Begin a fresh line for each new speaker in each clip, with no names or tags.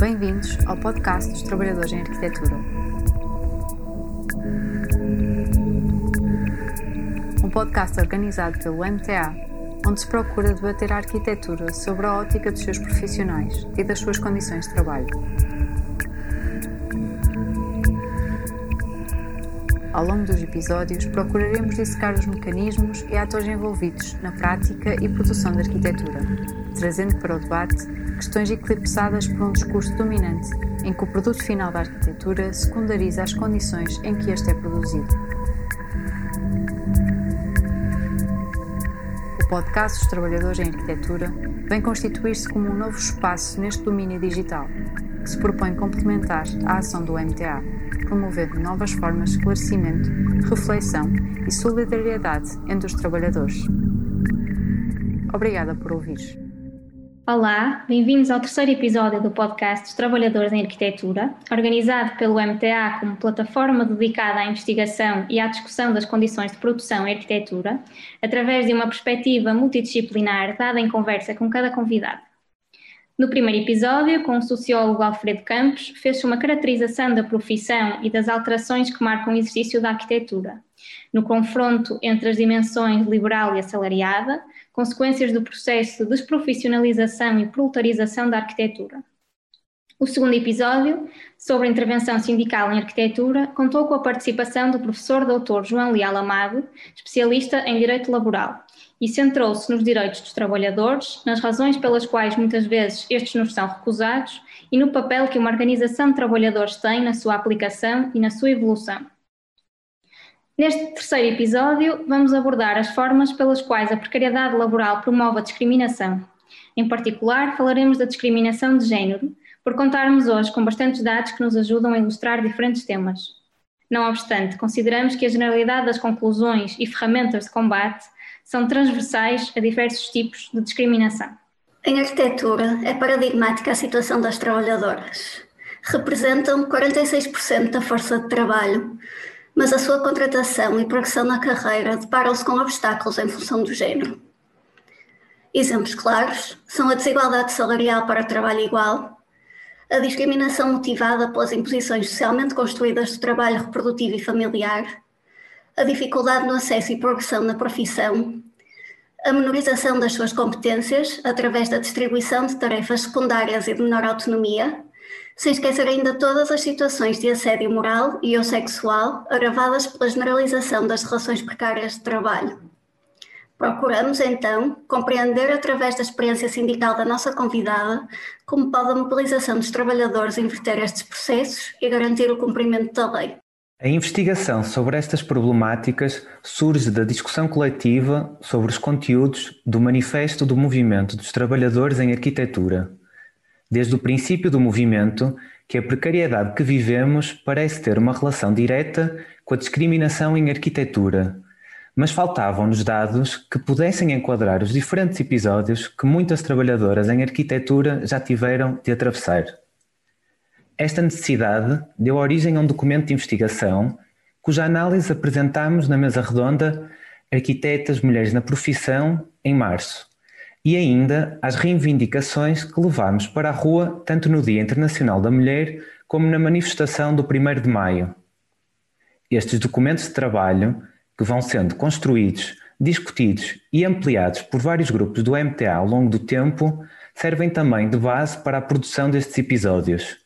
Bem-vindos ao podcast dos Trabalhadores em Arquitetura. Um podcast organizado pelo MTA, onde se procura debater a arquitetura sobre a ótica dos seus profissionais e das suas condições de trabalho. Ao longo dos episódios, procuraremos dissecar os mecanismos e atores envolvidos na prática e produção da arquitetura, trazendo para o debate questões eclipsadas por um discurso dominante em que o produto final da arquitetura secundariza as condições em que este é produzido. O podcast dos Trabalhadores em Arquitetura vem constituir-se como um novo espaço neste domínio digital, que se propõe complementar a ação do MTA, promovendo novas formas de esclarecimento, reflexão e solidariedade entre os trabalhadores. Obrigada por ouvir.
Olá, bem-vindos ao terceiro episódio do podcast dos Trabalhadores em Arquitetura, organizado pelo MTA como plataforma dedicada à investigação e à discussão das condições de produção em arquitetura, através de uma perspectiva multidisciplinar dada em conversa com cada convidado. No primeiro episódio, com o sociólogo Alfredo Campos, fez-se uma caracterização da profissão e das alterações que marcam o exercício da arquitetura, no confronto entre as dimensões liberal e assalariada, consequências do processo de desprofissionalização e proletarização da arquitetura. O segundo episódio, sobre a intervenção sindical em arquitetura, contou com a participação do professor Dr. João Leal Amado, especialista em direito laboral, e centrou-se nos direitos dos trabalhadores, nas razões pelas quais muitas vezes estes nos são recusados e no papel que uma organização de trabalhadores tem na sua aplicação e na sua evolução. Neste terceiro episódio, vamos abordar as formas pelas quais a precariedade laboral promove a discriminação. Em particular, falaremos da discriminação de género, por contarmos hoje com bastantes dados que nos ajudam a ilustrar diferentes temas. Não obstante, consideramos que a generalidade das conclusões e ferramentas de combate são transversais a diversos tipos de discriminação.
Em arquitetura, é paradigmática a situação das trabalhadoras. Representam 46% da força de trabalho, mas a sua contratação e progressão na carreira deparam-se com obstáculos em função do género. Exemplos claros são a desigualdade salarial para trabalho igual, a discriminação motivada pelas imposições socialmente construídas do trabalho reprodutivo e familiar, a dificuldade no acesso e progressão na profissão, a menorização das suas competências através da distribuição de tarefas secundárias e de menor autonomia, sem esquecer ainda todas as situações de assédio moral e ou sexual agravadas pela generalização das relações precárias de trabalho. Procuramos, então, compreender através da experiência sindical da nossa convidada como pode a mobilização dos trabalhadores inverter estes processos e garantir o cumprimento da lei.
A investigação sobre estas problemáticas surge da discussão coletiva sobre os conteúdos do Manifesto do Movimento dos Trabalhadores em Arquitetura, desde o princípio do movimento que a precariedade que vivemos parece ter uma relação direta com a discriminação em arquitetura, mas faltavam-nos dados que pudessem enquadrar os diferentes episódios que muitas trabalhadoras em arquitetura já tiveram de atravessar. Esta necessidade deu origem a um documento de investigação cuja análise apresentámos na mesa redonda Arquitetas Mulheres na Profissão, em março, e ainda às reivindicações que levámos para a rua tanto no Dia Internacional da Mulher como na manifestação do 1 de Maio. Estes documentos de trabalho, que vão sendo construídos, discutidos e ampliados por vários grupos do MTA ao longo do tempo, servem também de base para a produção destes episódios.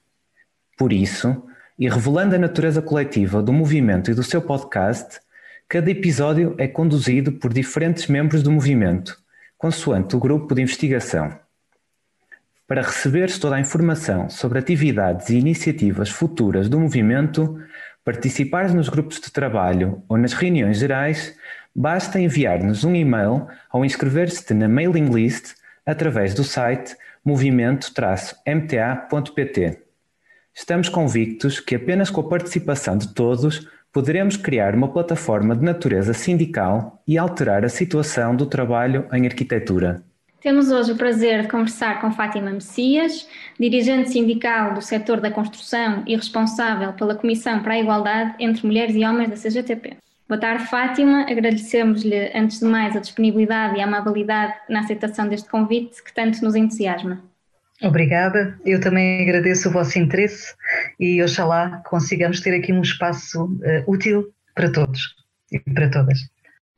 Por isso, e revelando a natureza coletiva do movimento e do seu podcast, cada episódio é conduzido por diferentes membros do movimento consoante o grupo de investigação. Para receberes toda a informação sobre atividades e iniciativas futuras do movimento, participares nos grupos de trabalho ou nas reuniões gerais, basta enviar-nos um e-mail ou inscrever-te na mailing list através do site movimento-mta.pt. Estamos convictos que apenas com a participação de todos poderemos criar uma plataforma de natureza sindical e alterar a situação do trabalho em arquitetura.
Temos hoje o prazer de conversar com Fátima Messias, dirigente sindical do setor da construção e responsável pela Comissão para a Igualdade entre Mulheres e Homens da CGTP. Boa tarde, Fátima. Agradecemos-lhe, antes de mais, a disponibilidade e a amabilidade na aceitação deste convite que tanto nos entusiasma.
Obrigada, eu também agradeço o vosso interesse e oxalá consigamos ter aqui um espaço uh, útil para todos e para todas.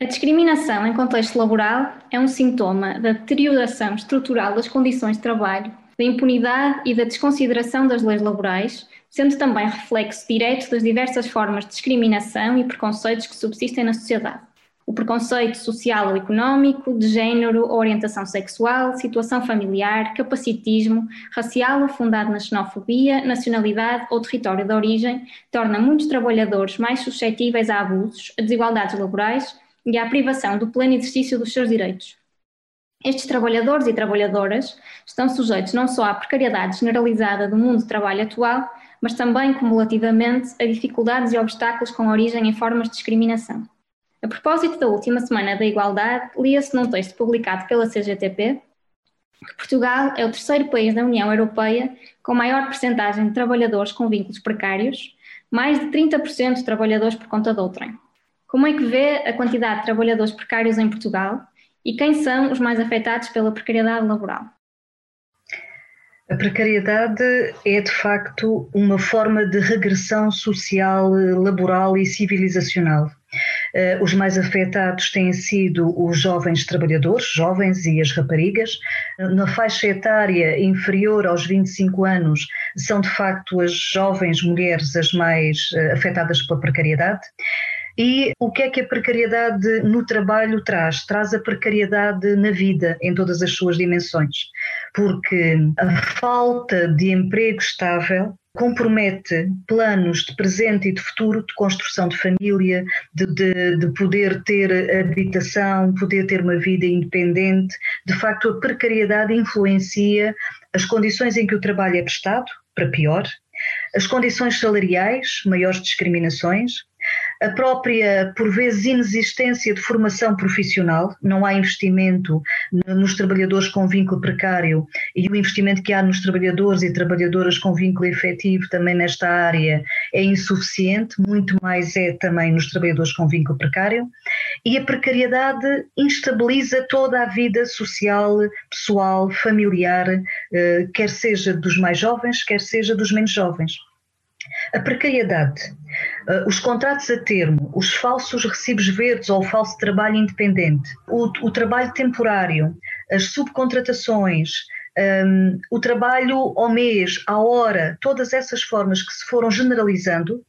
A discriminação em contexto laboral é um sintoma da deterioração estrutural das condições de trabalho, da impunidade e da desconsideração das leis laborais, sendo também reflexo direto das diversas formas de discriminação e preconceitos que subsistem na sociedade. O preconceito social ou económico, de género ou orientação sexual, situação familiar, capacitismo, racial ou fundado na xenofobia, nacionalidade ou território de origem, torna muitos trabalhadores mais suscetíveis a abusos, a desigualdades laborais e à privação do pleno exercício dos seus direitos. Estes trabalhadores e trabalhadoras estão sujeitos não só à precariedade generalizada do mundo de trabalho atual, mas também cumulativamente a dificuldades e obstáculos com origem em formas de discriminação. A propósito da última Semana da Igualdade, lia-se num texto publicado pela CGTP que Portugal é o terceiro país da União Europeia com maior percentagem de trabalhadores com vínculos precários, mais de 30% de trabalhadores por conta de outrem. Como é que vê a quantidade de trabalhadores precários em Portugal e quem são os mais afetados pela precariedade laboral?
A precariedade é de facto uma forma de regressão social, laboral e civilizacional. Uh, os mais afetados têm sido os jovens trabalhadores, jovens e as raparigas. Na faixa etária inferior aos 25 anos, são de facto as jovens mulheres as mais uh, afetadas pela precariedade. E o que é que a precariedade no trabalho traz? Traz a precariedade na vida, em todas as suas dimensões. Porque a falta de emprego estável compromete planos de presente e de futuro, de construção de família, de, de, de, poder ter habitação, poder ter uma vida independente. De facto, a precariedade influencia as condições em que o trabalho é prestado, para pior, as condições salariais, maiores discriminações, a própria, por vezes, inexistência de formação profissional, não há investimento nos trabalhadores com vínculo precário e o investimento que há nos trabalhadores e trabalhadoras com vínculo efetivo também nesta área é insuficiente, muito mais é também nos trabalhadores com vínculo precário, e a precariedade instabiliza toda a vida social, pessoal, familiar, eh, quer seja dos mais jovens, quer seja dos menos jovens. A precariedade, uh, os contratos a termo, os falsos recibos verdes ou o falso trabalho independente, o, o trabalho temporário, as subcontratações, um, o trabalho ao mês, à hora, todas essas formas que se foram generalizando,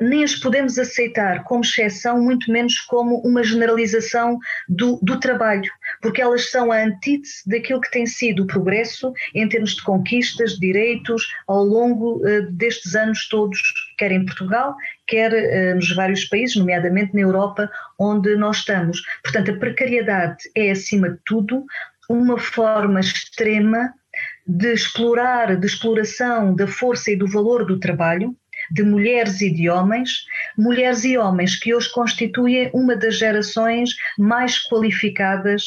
nem as podemos aceitar como exceção, muito menos como uma generalização do, do trabalho, porque elas são a antítese daquilo que tem sido o progresso em termos de conquistas, de direitos, ao longo uh, destes anos todos, quer em Portugal, quer uh, nos vários países, nomeadamente na Europa, onde nós estamos. Portanto, a precariedade é, acima de tudo, uma forma extrema de explorar, de exploração da força e do valor do trabalho, de mulheres e de homens, mulheres e homens que hoje constituem uma das gerações mais qualificadas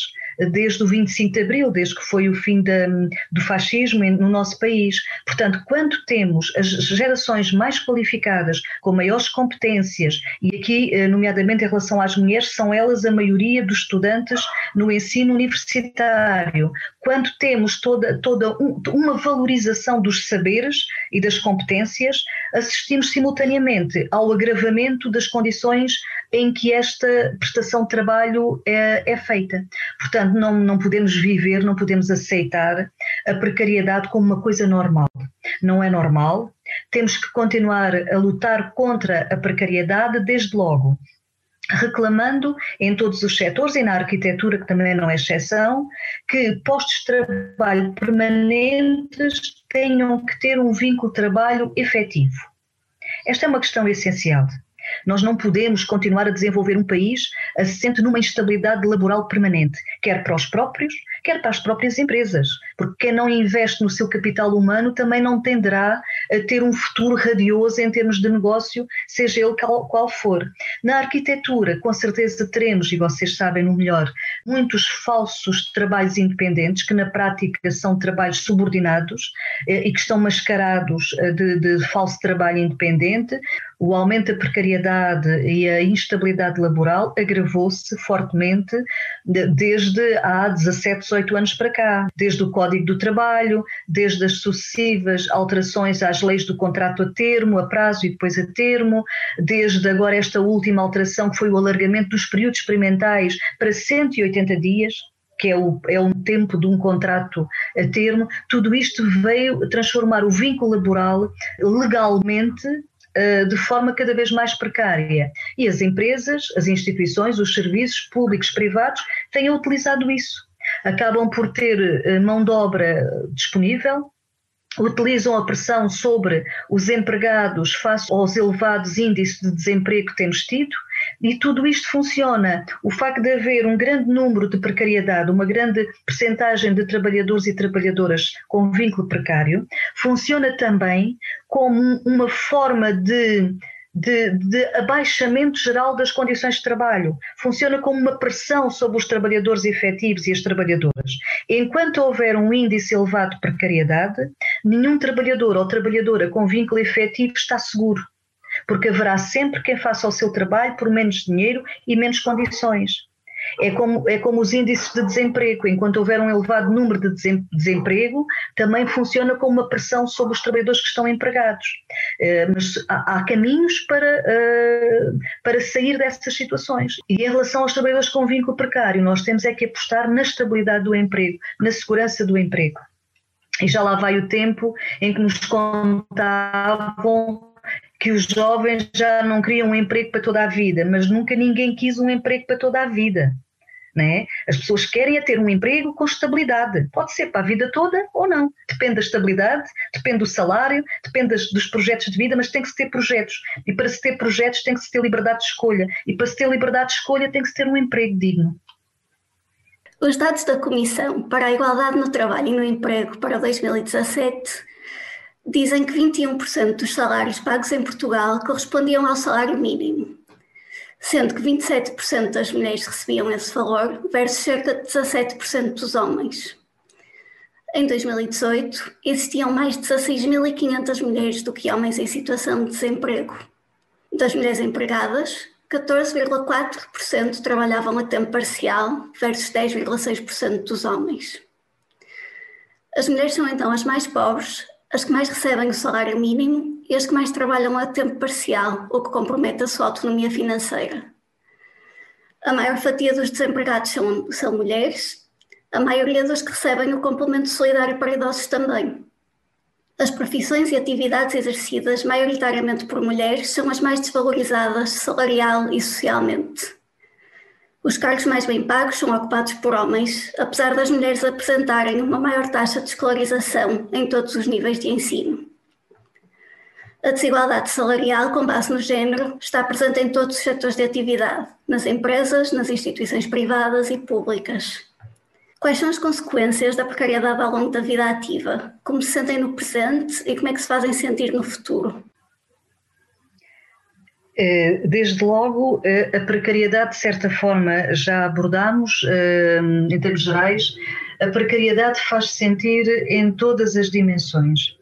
desde o 25 de Abril, desde que foi o fim do fascismo no nosso país. Portanto, quando temos as gerações mais qualificadas, com maiores competências, e aqui, eh, nomeadamente em relação às mulheres, são elas a maioria dos estudantes no ensino universitário. Quando temos toda, toda uma valorização dos saberes e das competências, assistimos simultaneamente ao agravamento das condições em que esta prestação de trabalho é, é feita. Portanto, não, não podemos viver, não podemos aceitar a precariedade como uma coisa normal. Não é normal. Temos que continuar a lutar contra a precariedade desde logo reclamando em todos os setores e na arquitetura, que também não é exceção, que postos de trabalho permanentes tenham que ter um vínculo de trabalho efetivo. Esta é uma questão essencial. Nós não podemos continuar a desenvolver um país assente numa instabilidade laboral permanente, quer para os próprios, quer para as próprias empresas, porque quem não investe no seu capital humano também não tenderá a ter um futuro radioso em termos de negócio, seja ele qual, for. Na arquitetura, com certeza teremos, e vocês sabem no melhor, muitos falsos trabalhos independentes, que na prática são trabalhos subordinados eh, e que estão mascarados eh, de, de falso trabalho independente. O aumento da precariedade e a instabilidade laboral agravou-se fortemente desde há 17, 18 anos para cá, desde o Código do Trabalho, desde as sucessivas alterações às leis do contrato a termo, a prazo e depois a termo, desde agora esta última alteração que foi o alargamento dos períodos experimentais para 180 dias, que é, o, é um tempo de um contrato a termo, tudo isto veio transformar o vínculo laboral legalmente de forma cada vez mais precária. E as empresas, as instituições, os serviços públicos, privados, têm utilizado isso. Acabam por ter eh, mão de obra disponível, utilizam a pressão sobre os empregados face aos elevados índices de desemprego que temos tido, e tudo isto funciona. O facto de haver um grande número de precariedade, uma grande percentagem de trabalhadores e trabalhadoras com vínculo precário, funciona também como uma forma de de, de, abaixamento geral das condições de trabalho. Funciona como uma pressão sobre os trabalhadores efetivos e as trabalhadoras. Enquanto houver um índice elevado de precariedade, nenhum trabalhador ou trabalhadora com vínculo efetivo está seguro porque haverá sempre quem faça o seu trabalho por menos dinheiro e menos condições. É como, é como os índices de desemprego. Enquanto houver um elevado número de desemprego, também funciona como uma pressão sobre os trabalhadores que estão empregados. Uh, mas há, caminhos para, uh, para sair dessas situações. E em relação aos trabalhadores com vínculo precário, nós temos é que apostar na estabilidade do emprego, na segurança do emprego. E já lá vai o tempo em que nos contavam que os jovens já não queriam um emprego para toda a vida, mas nunca ninguém quis um emprego para toda a vida. Né? As pessoas querem é ter um emprego com estabilidade. Pode ser para a vida toda ou não. Depende da estabilidade, depende do salário, depende das, dos projetos de vida, mas tem que se ter projetos. E para se ter projetos tem que se ter liberdade de escolha. E para se ter liberdade de escolha tem que se ter um emprego digno.
Os dados da Comissão para a Igualdade no Trabalho e no Emprego para 2017 dizem que 21% dos salários pagos em Portugal correspondiam ao salário mínimo, sendo que 27% das mulheres recebiam esse valor versus cerca de 17% dos homens. Em 2018, existiam mais de 16.500 mulheres do que homens em situação de desemprego. Das mulheres empregadas, 14,4% trabalhavam a tempo parcial versus 10,6% dos homens. As mulheres são então as mais pobres as que mais recebem o salário mínimo e as que mais trabalham a tempo parcial, o que compromete a sua autonomia financeira. A maior fatia dos desempregados são, são mulheres, a maioria dos que recebem o complemento solidário para idosos também. As profissões e atividades exercidas maioritariamente por mulheres são as mais desvalorizadas salarial e socialmente. Os cargos mais bem pagos são ocupados por homens, apesar das mulheres apresentarem uma maior taxa de escolarização em todos os níveis de ensino. A desigualdade salarial com base no género está presente em todos os setores de atividade, nas empresas, nas instituições privadas e públicas. Quais são as consequências da precariedade ao longo da vida ativa? Como se sentem no presente e como é que se fazem sentir no futuro?
Eh, desde logo, eh, a precariedade, de certa forma, já abordámos eh, em termos gerais. A precariedade faz sentir em todas as dimensões.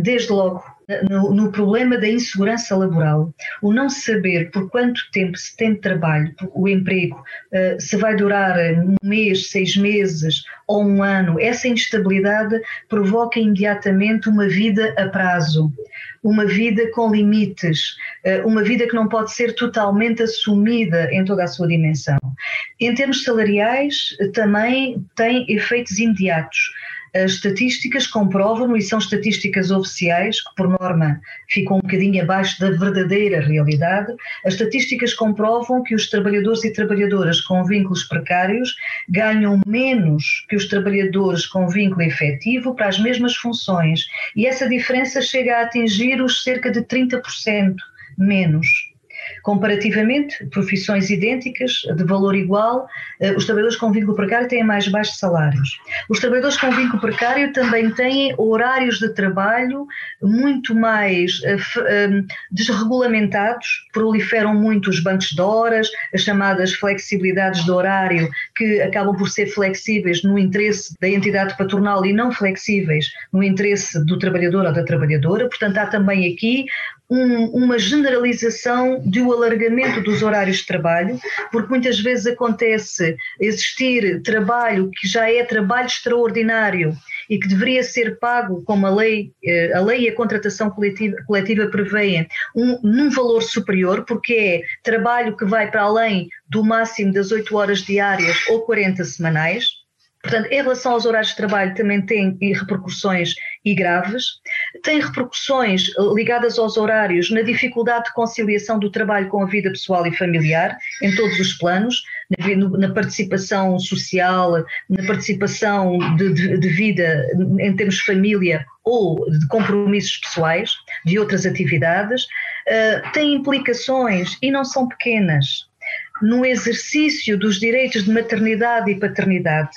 Desde logo, no, no, problema da insegurança laboral, o não saber por quanto tempo se tem trabalho, o emprego, se vai durar um mês, seis meses ou um ano, essa instabilidade provoca imediatamente uma vida a prazo, uma vida com limites, uh, uma vida que não pode ser totalmente assumida em toda a sua dimensão. Em termos salariais, também tem efeitos imediatos as estatísticas comprovam, e são estatísticas oficiais, que por norma ficam um bocadinho abaixo da verdadeira realidade, as estatísticas comprovam que os trabalhadores e trabalhadoras com vínculos precários ganham menos que os trabalhadores com vínculo efetivo para as mesmas funções, e essa diferença chega a atingir os cerca de 30% menos. Comparativamente, profissões idênticas, de valor igual, eh, os trabalhadores com vínculo precário têm mais baixos salários. Os trabalhadores com vínculo precário também têm horários de trabalho muito mais eh, eh, desregulamentados, proliferam muito os bancos de horas, as chamadas flexibilidades de horário, que acabam por ser flexíveis no interesse da entidade patronal e não flexíveis no interesse do trabalhador ou da trabalhadora. Portanto, há também aqui um, uma generalização do alargamento dos horários de trabalho, porque muitas vezes acontece existir trabalho que já é trabalho extraordinário e que deveria ser pago como a lei, eh, a lei e a contratação coletiva, coletiva prevêem, um, num valor superior, porque é trabalho que vai para além do máximo das 8 horas diárias ou 40 semanais. Portanto, em relação aos horários de trabalho, também tem repercussões e graves. Tem repercussões ligadas aos horários na dificuldade de conciliação do trabalho com a vida pessoal e familiar, em todos os planos, na participação social, na participação de, de, de vida em termos de família ou de compromissos pessoais, de outras atividades. Uh, tem implicações, e não são pequenas, no exercício dos direitos de maternidade e paternidade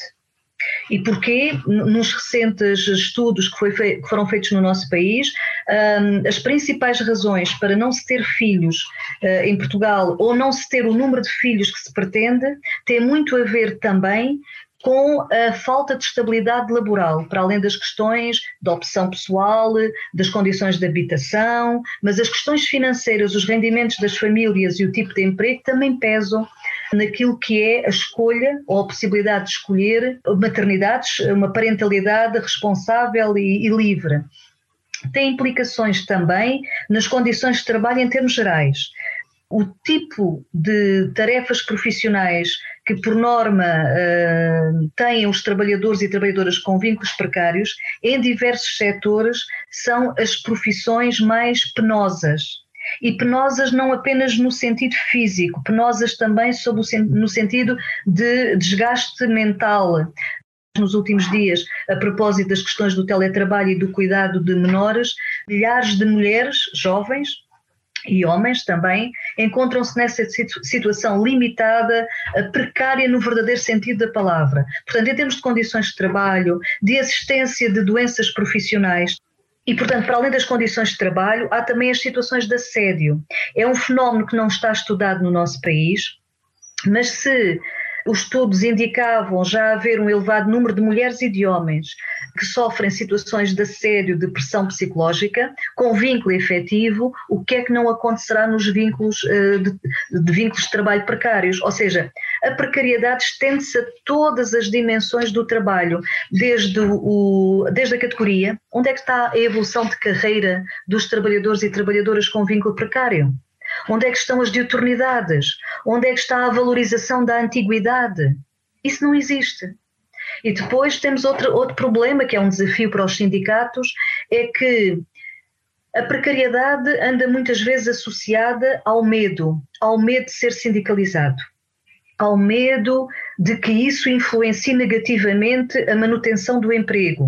e porquê? Nos recentes estudos que, que foram feitos no nosso país, um, as principais razões para não se ter filhos uh, em Portugal ou não se ter o número de filhos que se pretende tem muito a ver também com a falta de estabilidade laboral, para além das questões da opção pessoal, das condições de habitação, mas as questões financeiras, os rendimentos das famílias e o tipo de emprego também pesam naquilo que é a escolha ou a possibilidade de escolher maternidades, uma parentalidade responsável e, e livre. Tem implicações também nas condições de trabalho em termos gerais. O tipo de tarefas profissionais que, por norma, uh, têm os trabalhadores e trabalhadoras com vínculos precários, em diversos setores, são as profissões mais penosas e penosas não apenas no sentido físico, penosas também o, no sentido de desgaste mental. Nos últimos dias, a propósito das questões do teletrabalho e do cuidado de menores, milhares de mulheres jovens, e homens também encontram-se nessa situação limitada, precária no verdadeiro sentido da palavra. Portanto, em termos de condições de trabalho, de assistência de doenças profissionais, e, portanto, para além das condições de trabalho, há também as situações de assédio. É um fenómeno que não está estudado no nosso país, mas se os estudos indicavam já haver um elevado número de mulheres e de homens que sofrem situações de assédio, de pressão psicológica, com vínculo efetivo, o que é que não acontecerá nos vínculos eh, de, de vínculos de trabalho precários? Ou seja, a precariedade estende-se a todas as dimensões do trabalho, desde, o, desde a categoria, onde é que está a evolução de carreira dos trabalhadores e trabalhadoras com vínculo precário? Onde é que estão as diuturnidades? Onde é que está a valorização da antiguidade? Isso não existe. E depois temos outro, outro problema, que é um desafio para os sindicatos, é que a precariedade anda muitas vezes associada ao medo, ao medo de ser sindicalizado, ao medo de que isso influencie negativamente a manutenção do emprego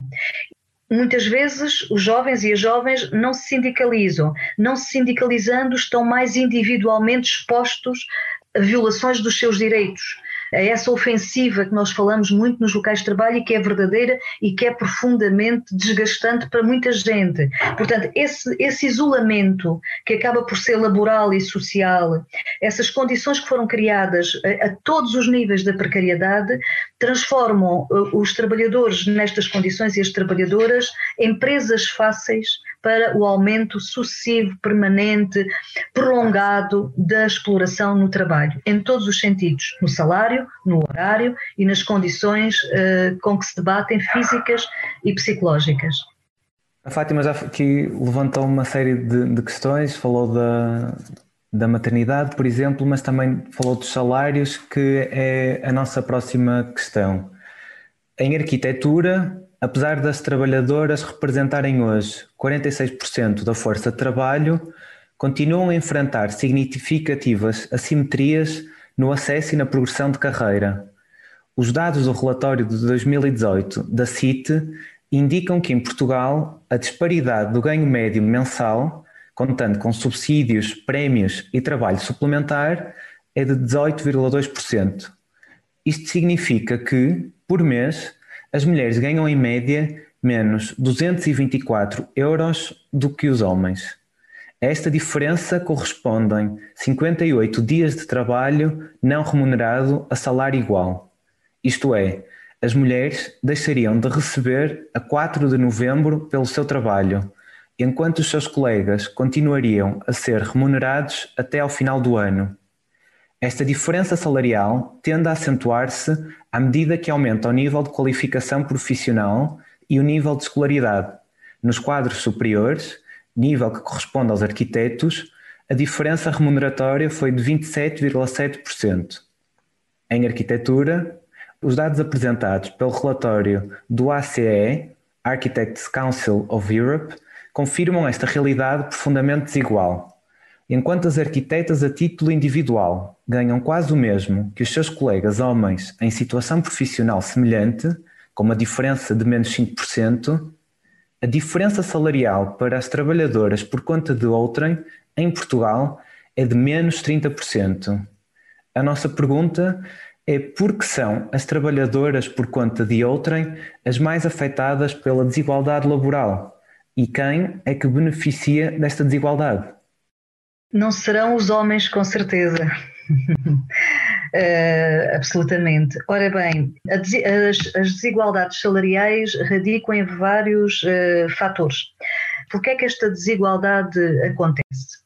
muitas vezes os jovens e as jovens não se sindicalizam. Não se sindicalizando, estão mais individualmente expostos a violações dos seus direitos a essa ofensiva que nós falamos muito nos locais de trabalho e que é verdadeira e que é profundamente desgastante para muita gente. Portanto, esse, esse isolamento que acaba por ser laboral e social, essas condições que foram criadas a, a todos os níveis da precariedade, transformam uh, os trabalhadores nestas condições e as trabalhadoras em presas fáceis para o aumento sucessivo, permanente, prolongado da exploração no trabalho, em todos os sentidos, no salário, no horário e nas condições uh, com que se debatem físicas e psicológicas.
A Fátima já aqui levantou uma série de, de questões, falou da, da maternidade, por exemplo, mas também falou dos salários, que é a nossa próxima questão. Em arquitetura, apesar das trabalhadoras representarem hoje 46% da força de trabalho, continuam a enfrentar significativas assimetrias no acesso e na progressão de carreira. Os dados do relatório de 2018 da CIT indicam que em Portugal a disparidade do ganho médio mensal, contando com subsídios, prémios e trabalho suplementar, é de 18,2%. Isto significa que, por mês, as mulheres ganham em média menos 224 euros do que os homens. A esta diferença correspondem 58 dias de trabalho não remunerado a salário igual. Isto é, as mulheres deixariam de receber a 4 de novembro pelo seu trabalho enquanto os seus colegas continuariam a ser remunerados até ao final do ano. Esta diferença salarial tende a acentuar-se à medida que aumenta o nível de qualificação profissional e o nível de escolaridade. Nos quadros superiores, nível que corresponde aos arquitetos, a diferença remuneratória foi de 27,7%. Em arquitetura, os dados apresentados pelo relatório do ACE, Architects Council of Europe, confirmam esta realidade profundamente desigual. Enquanto as arquitetas a título individual ganham quase o mesmo que os seus colegas homens em situação profissional semelhante, com uma diferença de menos 5%, a diferença salarial para as trabalhadoras por conta de outrem em Portugal é de menos 30%. A nossa pergunta é por que são as trabalhadoras por conta de outrem as mais afetadas pela desigualdade laboral e quem é que beneficia desta desigualdade?
Não serão os homens, com certeza. Uh, absolutamente. Ora bem, as, as, desigualdades salariais radicam em vários uh, fatores. Por que é que esta desigualdade acontece?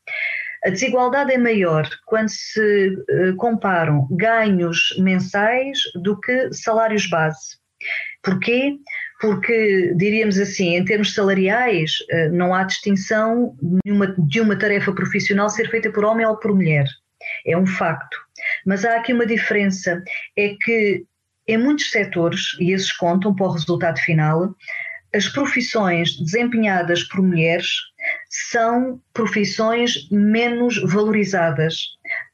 A desigualdade é maior quando se uh, comparam ganhos mensais do que salários base. Porquê? porque, diríamos assim, em termos salariais, não há distinção de uma, de uma tarefa profissional ser feita por homem ou por mulher. É um facto. Mas há aqui uma diferença: é que em muitos setores, e esses contam para o resultado final, as profissões desempenhadas por mulheres são profissões menos valorizadas,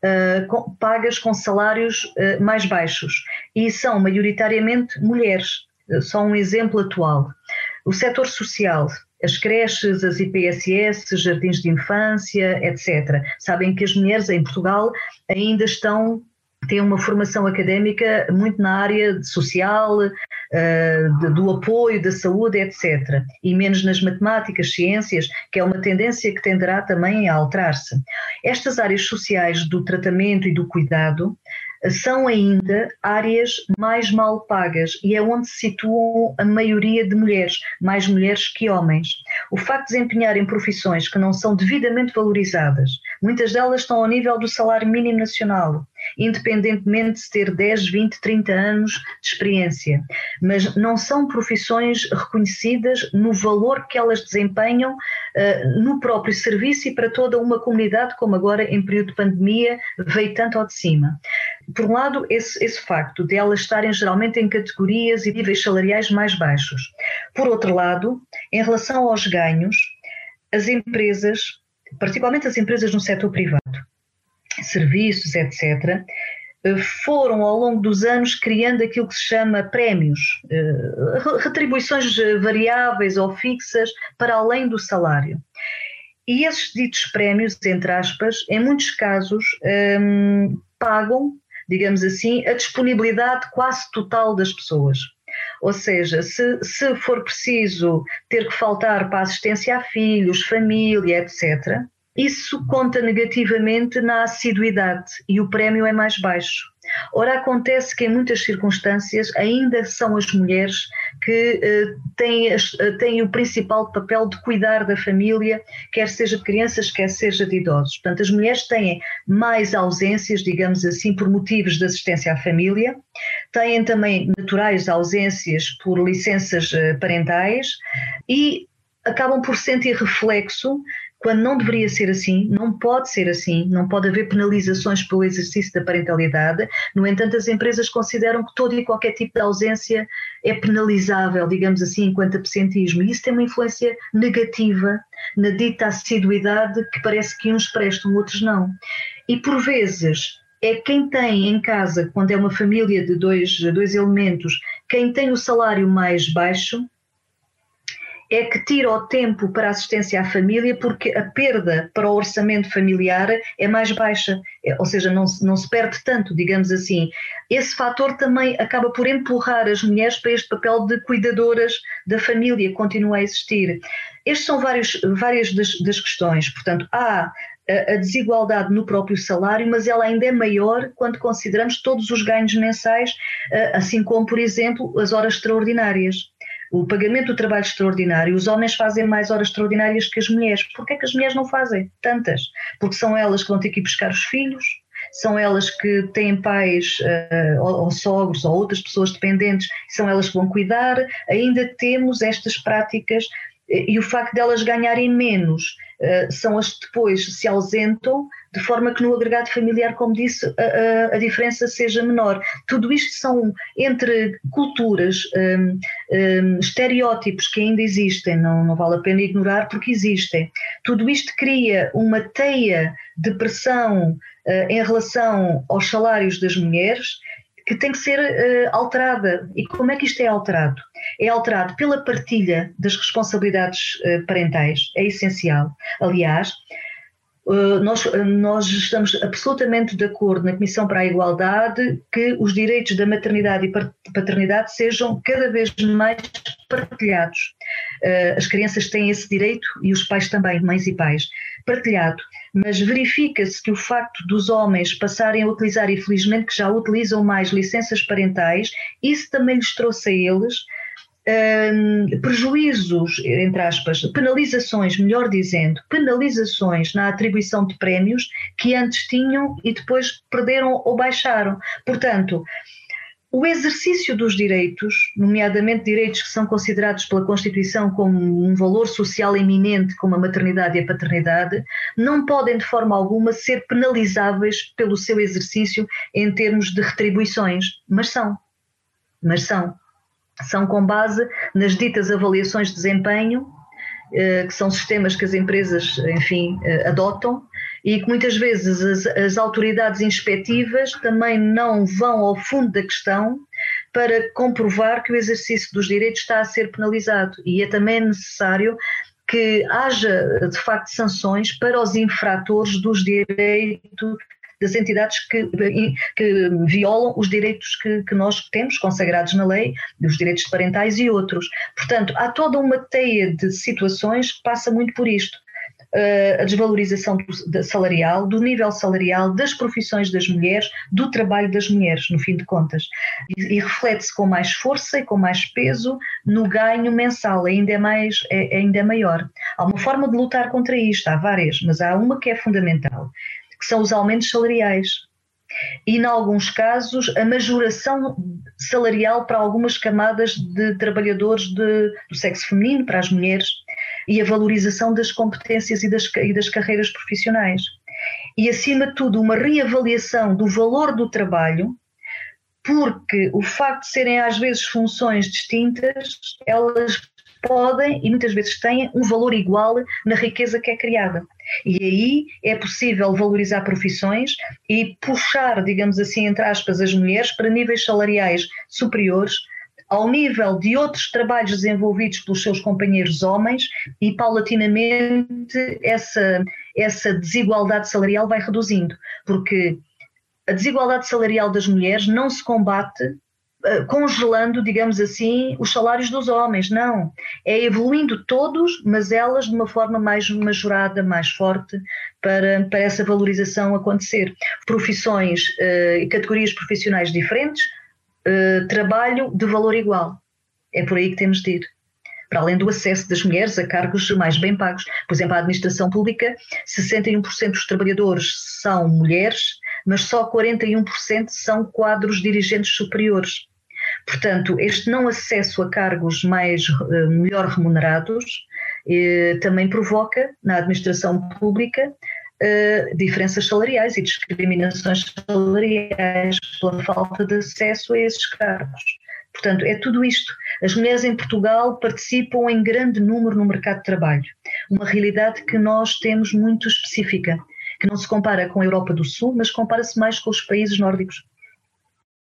uh, com, pagas com salários uh, mais baixos e são maioritariamente mulheres só um exemplo atual. O setor social, as creches, as IPSS, jardins de infância, etc. Sabem que as mulheres em Portugal ainda estão têm uma formação académica muito na área social, de, do apoio, da saúde, etc. E menos nas matemáticas, ciências, que é uma tendência que tenderá também a alterar-se. Estas áreas sociais do tratamento e do cuidado são ainda áreas mais mal pagas e é onde se situam a maioria de mulheres, mais mulheres que homens. O facto de desempenharem profissões que não são devidamente valorizadas, muitas delas estão ao nível do salário mínimo nacional, independentemente de ter 10, 20, 30 anos de experiência, mas não são profissões reconhecidas no valor que elas desempenham uh, no próprio serviço e para toda uma comunidade, como agora em período de pandemia veio tanto ao de cima. Por um lado, esse, esse facto de elas estarem geralmente em categorias e níveis salariais mais baixos. Por outro lado, em relação aos ganhos, as empresas, particularmente as empresas no setor privado, serviços, etc., eh, foram ao longo dos anos criando aquilo que se chama prémios, eh, retribuições variáveis ou fixas para além do salário. E esses ditos prémios, entre aspas, em muitos casos um, pagam, digamos assim, a disponibilidade quase total das pessoas. Ou seja, se, se for preciso ter que faltar para assistência a filhos, família, etc., isso conta negativamente na assiduidade e o prémio é mais baixo. Ora, acontece que em muitas circunstâncias ainda são as mulheres que eh, têm, eh, têm o principal papel de cuidar da família, quer seja de crianças, quer seja de idosos. Portanto, as mulheres têm mais ausências, digamos assim, por motivos de assistência à família, têm também naturais ausências por licenças eh, parentais e acabam por sentir reflexo quando não deveria ser assim, não pode ser assim, não pode haver penalizações pelo exercício da parentalidade. No entanto, as empresas consideram que todo e qualquer tipo de ausência é penalizável, digamos assim, enquanto absentismo. E isso tem uma influência negativa na dita assiduidade que parece que uns prestam, outros não. E por vezes é quem tem em casa, quando é uma família de dois, dois elementos, quem tem o salário mais baixo, é que tira o tempo para assistência à família porque a perda para o orçamento familiar é mais baixa, é, ou seja, não, não se perde tanto, digamos assim. Esse fator também acaba por empurrar as mulheres para este papel de cuidadoras da família, continua a existir. Estes são vários, várias das, das questões, portanto, há a desigualdade no próprio salário, mas ela ainda é maior quando consideramos todos os ganhos mensais, assim como, por exemplo, as horas extraordinárias o pagamento do trabalho extraordinário, os homens fazem mais horas extraordinárias que as mulheres. Porquê é que as mulheres não fazem tantas? Porque são elas que vão ter que ir buscar os filhos, são elas que têm pais uh, ou, ou, sogros ou outras pessoas dependentes, são elas que vão cuidar. Ainda temos estas práticas e o facto de elas ganharem menos uh, são as que depois se ausentam, de forma que no agregado familiar, como disse, a, a, a diferença seja menor. Tudo isto são entre culturas, um, um, estereótipos que ainda existem, não, não vale a pena ignorar porque existem. Tudo isto cria uma teia de pressão uh, em relação aos salários das mulheres que tem que ser uh, alterada. E como é que isto é alterado? É alterado pela partilha das responsabilidades uh, parentais, é essencial. Aliás, nós, nós estamos absolutamente de acordo na Comissão para a Igualdade que os direitos da maternidade e paternidade sejam cada vez mais partilhados. As crianças têm esse direito e os pais também, mães e pais partilhado, mas verifica-se que o facto dos homens passarem a utilizar, e felizmente que já utilizam mais licenças parentais, isso também lhes trouxe a eles um, prejuízos, entre aspas, penalizações, melhor dizendo, penalizações na atribuição de prémios que antes tinham e depois perderam ou baixaram. Portanto, o exercício dos direitos, nomeadamente direitos que são considerados pela Constituição como um valor social eminente, como a maternidade e a paternidade, não podem de forma alguma ser penalizáveis pelo seu exercício em termos de retribuições, mas são. Mas são. São com base nas ditas avaliações de desempenho, eh, que são sistemas que as empresas, enfim, eh, adotam, e que muitas vezes as, as autoridades inspectivas também não vão ao fundo da questão para comprovar que o exercício dos direitos está a ser penalizado. E é também necessário que haja, de facto, sanções para os infratores dos direitos das entidades que, que violam os direitos que, que, nós temos consagrados na lei, os direitos parentais e outros. Portanto, há toda uma teia de situações que passa muito por isto. Eh, a desvalorização do, salarial, do nível salarial, das profissões das mulheres, do trabalho das mulheres, no fim de contas. E, e reflete-se com mais força e com mais peso no ganho mensal, ainda é, mais, é, ainda é maior. Há uma forma de lutar contra isto, há várias, mas há uma que é fundamental, que são os aumentos salariais e, em alguns casos, a majoração salarial para algumas camadas de trabalhadores de, do sexo feminino, para as mulheres, e a valorização das competências e das, e das carreiras profissionais. E, acima de tudo, uma reavaliação do valor do trabalho, porque o facto de serem às vezes funções distintas, elas podem e muitas vezes têm um valor igual na riqueza que é criada. E aí é possível valorizar profissões e puxar, digamos assim, entre aspas, as mulheres para níveis salariais superiores ao nível de outros trabalhos desenvolvidos pelos seus companheiros homens e paulatinamente essa, essa desigualdade salarial vai reduzindo, porque a desigualdade salarial das mulheres não se combate congelando, digamos assim, os salários dos homens, não. É evoluindo todos, mas elas de uma forma mais majorada, mais forte, para, para essa valorização acontecer. Profissões uh, e categorias profissionais diferentes, eh, trabalho de valor igual. É por aí que temos de ir. Para além do acesso das mulheres a cargos mais bem pagos. Por exemplo, a administração pública, 61% dos trabalhadores são mulheres, mas só 41% são quadros dirigentes superiores. Portanto, este não acesso a cargos mais uh, melhor remunerados eh, também provoca na administração pública uh, diferenças salariais e discriminações salariais pela falta de acesso a esses cargos. Portanto, é tudo isto. As mulheres em Portugal participam em grande número no mercado de trabalho, uma realidade que nós temos muito específica, que não se compara com a Europa do Sul, mas compara-se mais com os países nórdicos.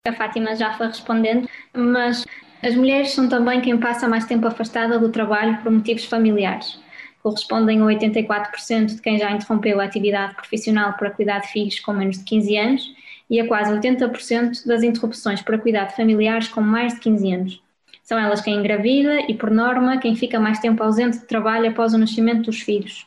A Fátima já foi respondendo, mas as mulheres são também quem passa mais tempo afastada do trabalho por motivos familiares correspondem a 84% de quem já interrompeu a atividade profissional para cuidar de filhos com menos de 15 anos e a quase 80% das interrupções para cuidar de familiares com mais de 15 anos. São elas quem engravida e, por norma, quem fica mais tempo ausente de trabalho após o nascimento dos filhos.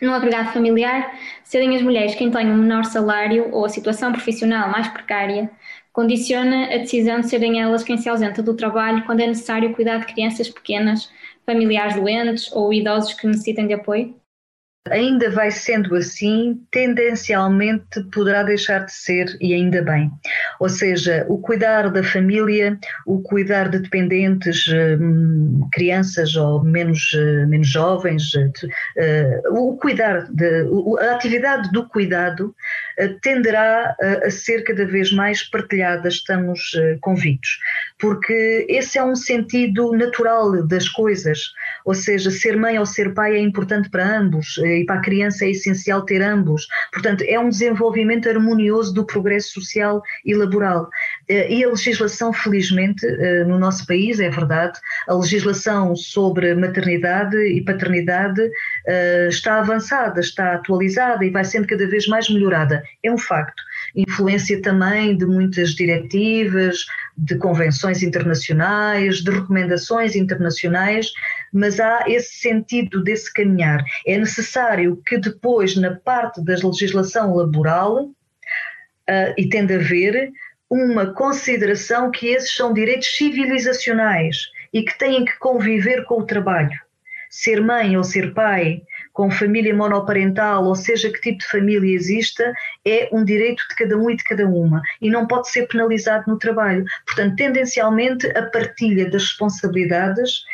No agregado familiar, serem as mulheres quem têm um menor salário ou a situação profissional mais precária, condiciona a decisão de serem elas quem se ausenta do trabalho quando é necessário cuidar de crianças pequenas, familiares doentes ou idosos que necessitem de apoio?
Ainda vai sendo assim, tendencialmente poderá deixar de ser e ainda bem. Ou seja, o cuidar da família, o cuidar de dependentes, hum, crianças ou menos, eh, menos jovens, eh, o cuidar, de, a atividade do cuidado eh, tenderá a ser cada vez mais partilhada, estamos convictos, porque esse é um sentido natural das coisas, ou seja, ser mãe ou ser pai é importante para ambos e para a criança é essencial ter ambos. Portanto, é um desenvolvimento harmonioso do progresso social e laboral. Eh, e a legislação, felizmente, eh, no nosso país, é verdade, a legislação sobre maternidade e paternidade eh, está avançada, está atualizada e vai sendo cada vez mais melhorada. É um facto. Influência também de muitas diretivas, de convenções internacionais, de recomendações internacionais mas há esse sentido desse caminhar. É necessário que depois, na parte da legislação laboral, uh, e tem de haver uma consideração que esses são direitos civilizacionais e que têm que conviver com o trabalho. Ser mãe ou ser pai, com família monoparental, ou seja, que tipo de família exista, é um direito de cada um e de cada uma e não pode ser penalizado no trabalho. Portanto, tendencialmente, a partilha das responsabilidades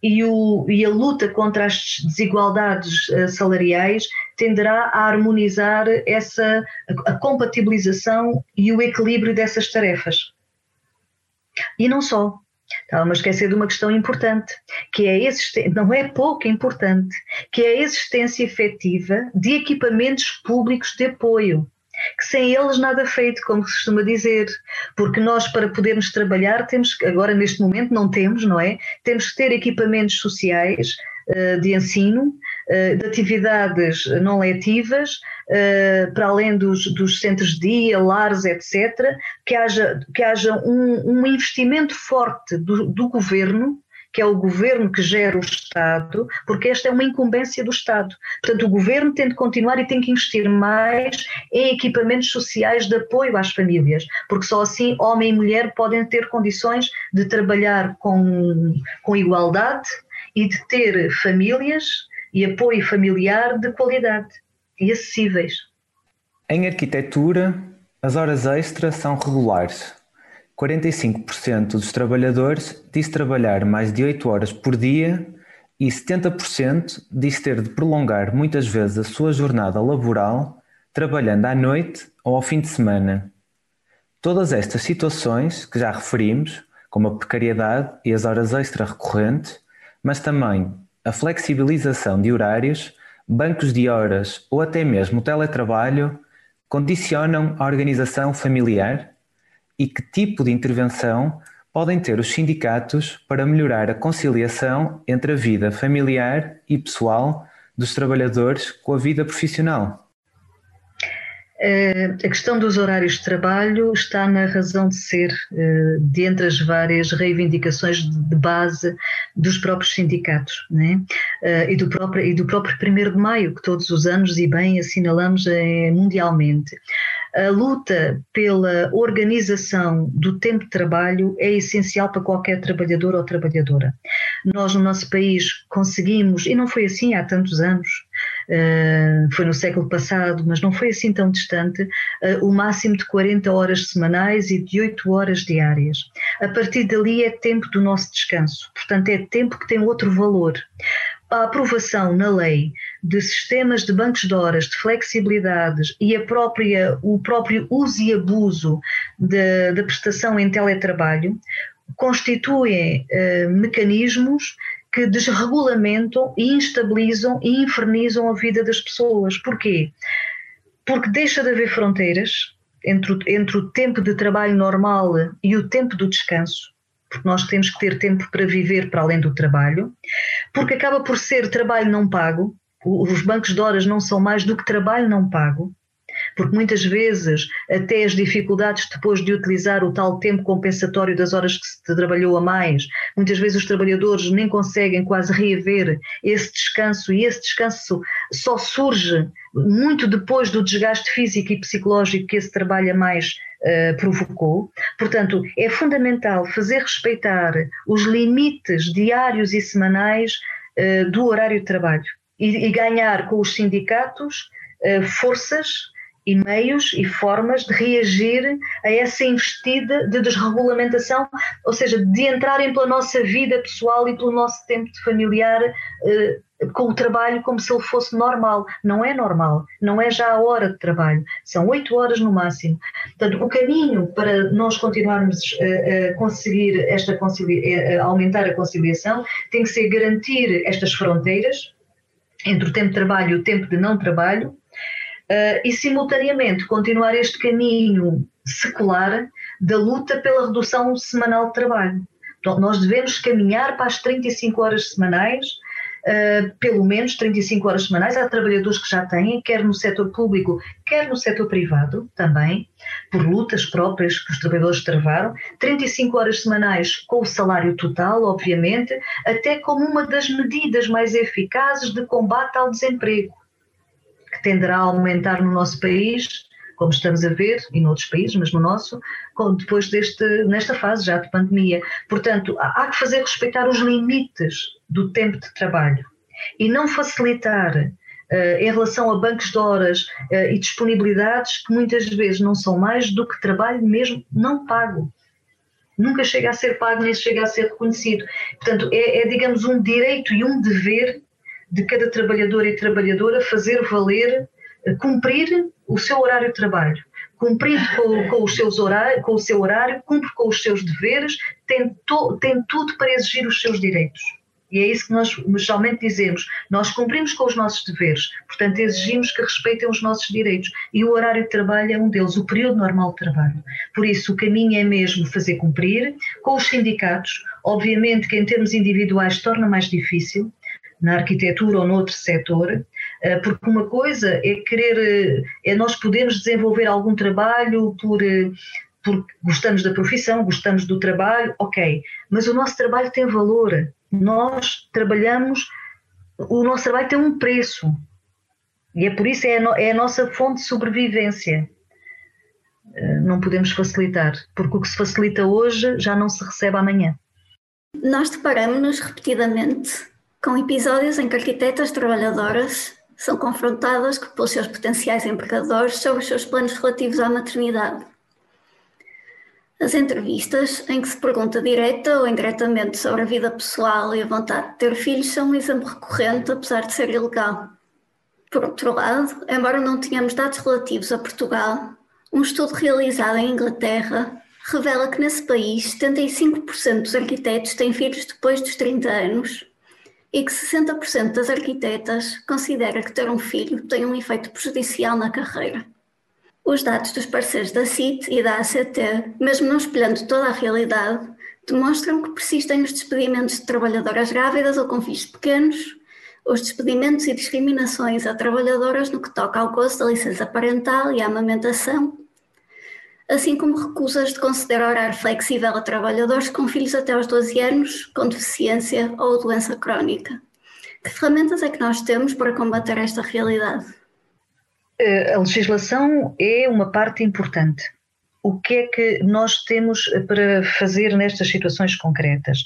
e, o, e a luta contra as desigualdades uh, salariais tenderá a harmonizar essa a compatibilização e o equilíbrio dessas tarefas. E não só. Estava-me esquecer de uma questão importante, que é a não é pouco importante, que é a existência efetiva de equipamentos públicos de apoio que sem eles nada feito, como se costuma dizer, porque nós para podermos trabalhar temos, agora neste momento não temos, não é? Temos que ter equipamentos sociais de ensino, uh, de atividades não letivas, uh, para além dos, dos centros de dia, lares, etc., que haja, que haja um, um investimento forte do, do governo que é o governo que gera o Estado, porque esta é uma incumbência do Estado. Portanto, o governo tem de continuar e tem que investir mais em equipamentos sociais de apoio às famílias, porque só assim homem e mulher podem ter condições de trabalhar com, com igualdade e de ter famílias e apoio familiar de qualidade e acessíveis.
Em arquitetura, as horas extras são regulares. 45% dos trabalhadores diz trabalhar mais de 8 horas por dia e 70% diz ter de prolongar muitas vezes a sua jornada laboral trabalhando à noite ou ao fim de semana. Todas estas situações que já referimos, como a precariedade e as horas extra recorrentes, mas também a flexibilização de horários, bancos de horas ou até mesmo o teletrabalho, condicionam a organização familiar e que tipo de intervenção podem ter os sindicatos para melhorar a conciliação entre a vida familiar e pessoal dos trabalhadores com a vida profissional?
Eh, a questão dos horários de trabalho está na razão de ser, eh, dentre as várias reivindicações de base dos próprios sindicatos né? e, do próprio, e do próprio 1 de Maio, que todos os anos e bem assinalamos mundialmente. A luta pela organização do tempo de trabalho é essencial para qualquer trabalhador ou trabalhadora. Nós, no nosso país, conseguimos, e não foi assim há tantos anos, foi no século passado, mas não foi assim tão distante, uh, o máximo de 40 horas semanais e de 8 horas diárias. A partir dali é tempo do nosso descanso, portanto, é tempo que tem outro valor a aprovação na lei de sistemas de bancos de horas, de flexibilidades e a própria, o próprio uso e abuso da prestação em teletrabalho constituem eh, mecanismos que desregulamentam e instabilizam e infernizam a vida das pessoas. Porquê? Porque deixa de haver fronteiras entre o, entre o tempo de trabalho normal e o tempo do descanso porque nós temos que ter tempo para viver para além do trabalho, porque acaba por ser trabalho não pago, os bancos de horas não são mais do que trabalho não pago, porque muitas vezes até as dificuldades depois de utilizar o tal tempo compensatório das horas que se trabalhou a mais, muitas vezes os trabalhadores nem conseguem quase reaver esse descanso e esse descanso só surge muito depois do desgaste físico e psicológico que esse trabalho a mais uh, provocou. Portanto, é fundamental fazer respeitar os limites diários e semanais uh, do horário de trabalho e, e ganhar com os sindicatos uh, forças e meios e formas de reagir a essa investida de desregulamentação, ou seja, de entrarem pela nossa vida pessoal e pelo nosso tempo familiar eh, com o trabalho como se ele fosse normal. Não é normal, não é já a hora de trabalho, são oito horas no máximo. Portanto, o caminho para nós continuarmos a, a conseguir esta a aumentar a conciliação tem que ser garantir estas fronteiras entre o tempo de trabalho e o tempo de não trabalho, e, simultaneamente, continuar este caminho secular da luta pela redução semanal de trabalho. Então, nós devemos caminhar para as 35 horas semanais, uh, pelo menos 35 horas semanais. Há trabalhadores que já têm, quer no setor público, quer no setor privado também, por lutas próprias que os trabalhadores travaram. 35 horas semanais com o salário total, obviamente, até como uma das medidas mais eficazes de combate ao desemprego tenderá a aumentar no nosso país, como estamos a ver, e noutros países, mas no nosso, depois deste, nesta fase já de pandemia. Portanto, há que fazer respeitar os limites do tempo de trabalho e não facilitar Uh, em relação a bancos de horas uh, e disponibilidades que muitas vezes não são mais do que trabalho mesmo não pago. Nunca chega a ser pago nem chega a ser reconhecido. Portanto, é, é digamos, um direito e um dever de cada trabalhador e trabalhadora fazer valer, eh, cumprir o seu horário de trabalho. Cumprir com, com, os seus horários, com o seu horário, cumpre com os seus deveres, tem, to, tem tudo para exigir os seus direitos. E é isso que nós geralmente dizemos. Nós cumprimos com os nossos deveres, portanto, exigimos que respeitem os nossos direitos. E o horário de trabalho é um deles, o período normal de trabalho. Por isso, o caminho é mesmo fazer cumprir com os sindicatos. Obviamente que, em termos individuais, torna mais difícil, na arquitetura ou noutro setor, eh, porque uma coisa é querer, eh, é nós podermos desenvolver algum trabalho por, eh, porque gostamos da profissão, gostamos do trabalho, ok, mas o nosso trabalho tem valor, nós trabalhamos, o nosso trabalho tem um preço, e é por isso é é a nossa fonte de sobrevivência. Não podemos facilitar, porque o que se facilita hoje já não se recebe amanhã.
Nós deparamos-nos repetidamente com episódios em que arquitetas trabalhadoras são confrontadas pelos seus potenciais empregadores sobre os seus planos relativos à maternidade. As entrevistas, em que se pergunta direta ou indiretamente sobre a vida pessoal e a vontade de ter filhos, são um exemplo recorrente, apesar de ser ilegal. Por outro lado, embora não tenhamos dados relativos a Portugal, um estudo realizado em Inglaterra revela que nesse país 75% dos arquitetos têm filhos depois dos 30 anos e que 60% das arquitetas considera que ter um filho tem um efeito prejudicial na carreira. Os dados dos parceiros da CIT e da ACT, mesmo não espelhando toda a realidade, demonstram que persistem os despedimentos de trabalhadoras grávidas ou com filhos pequenos, os despedimentos e discriminações a trabalhadoras no que toca ao gozo da licença parental e à amamentação, assim como recusas de conceder horário flexível a trabalhadores com filhos até aos 12 anos, com deficiência ou doença crónica. Que ferramentas é que nós temos para combater esta realidade?
Eh, a legislação é uma parte importante. O que é que nós temos para fazer nestas situações concretas?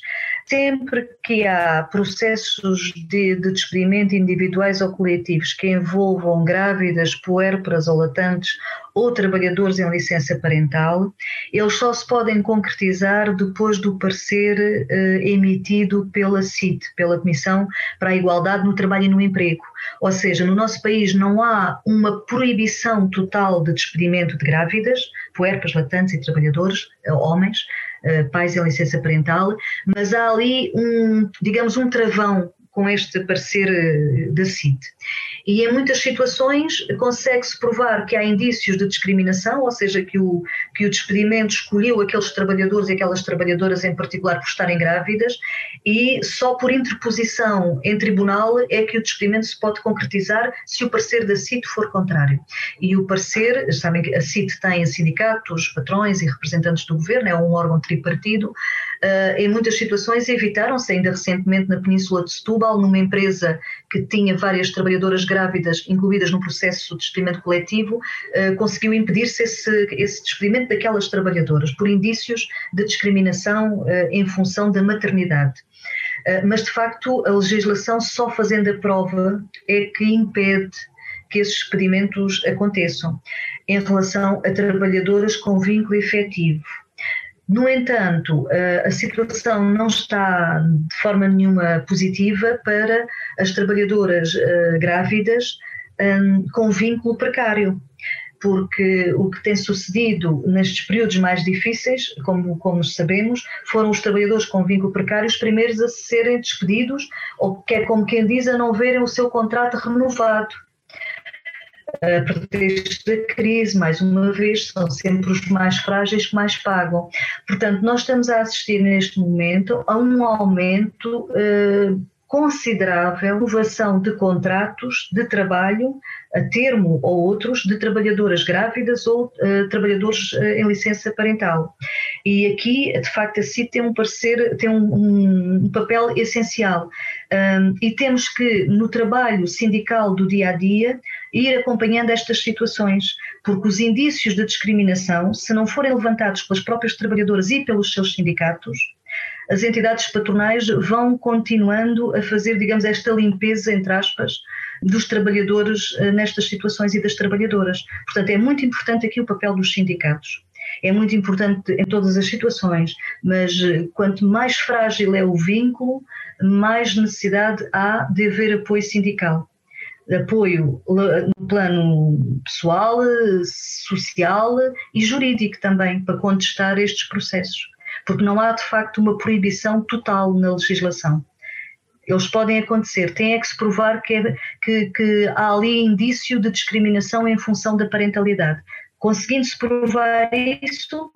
Sempre que há processos de, de despedimento individuais ou coletivos que envolvam grávidas, puérperas ou latantes ou trabalhadores em licença parental, eles só se podem concretizar depois do parecer eh, emitido pela CIT, pela Comissão para a Igualdade no Trabalho e no Emprego. Ou seja, no nosso país não há uma proibição total de despedimento de grávidas, puerpas, latantes e trabalhadores, eh, homens, pais em licença parental, mas há ali um, digamos, um travão com este parecer eh, da CIT. E em muitas situações consegue-se provar que há indícios de discriminação, ou seja, que o, que o despedimento escolheu aqueles trabalhadores e aquelas trabalhadoras em particular por estarem grávidas, e só por interposição em tribunal é que o despedimento se pode concretizar se o parecer da CIT for contrário. E o parecer, sabem que a CIT tem sindicatos, patrões e representantes do governo, é um órgão tripartido, uh, em muitas situações evitaram-se, ainda recentemente na Península de Setúbal, numa empresa que tinha várias trabalhadoras grávidas incluídas no processo de despedimento coletivo, uh, conseguiu impedir-se esse, esse despedimento daquelas trabalhadoras por indícios de discriminação uh, em função da maternidade. Mas, de facto, a legislação só fazendo a prova é que impede que esses despedimentos aconteçam em relação a trabalhadoras com vínculo efetivo. No entanto, a situação não está de forma nenhuma positiva para as trabalhadoras eh, grávidas hum, com vínculo precário, porque o que tem sucedido nestes períodos mais difíceis, como, como sabemos, foram os trabalhadores com vínculo precário os primeiros a serem despedidos, ou que é como quem diz, a não verem o seu contrato renovado a pretexto da crise, mais uma vez, são sempre os mais frágeis que mais pagam. Portanto, nós estamos a assistir neste momento a um aumento eh, considerável inovação de contratos de trabalho a termo ou outros de trabalhadoras grávidas ou uh, trabalhadores uh, em licença parental. E aqui, de facto, a CIT tem um parecer, tem um, um, papel essencial. Um, e temos que, no trabalho sindical do dia a dia, ir acompanhando estas situações, porque os indícios de discriminação, se não forem levantados pelas próprias trabalhadoras e pelos seus sindicatos, as entidades patronais vão continuando a fazer, digamos, esta limpeza, entre aspas, dos trabalhadores eh, nestas situações e das trabalhadoras. Portanto, é muito importante aqui o papel dos sindicatos. É muito importante em todas as situações, mas eh, quanto mais frágil é o vínculo, mais necessidade há de haver apoio sindical apoio no plano pessoal, social e jurídico também, para contestar estes processos porque não há de facto uma proibição total na legislação. Eles podem acontecer, tem é que se provar que, é, que, que há ali indício de discriminação em função da parentalidade. Conseguindo-se provar isso,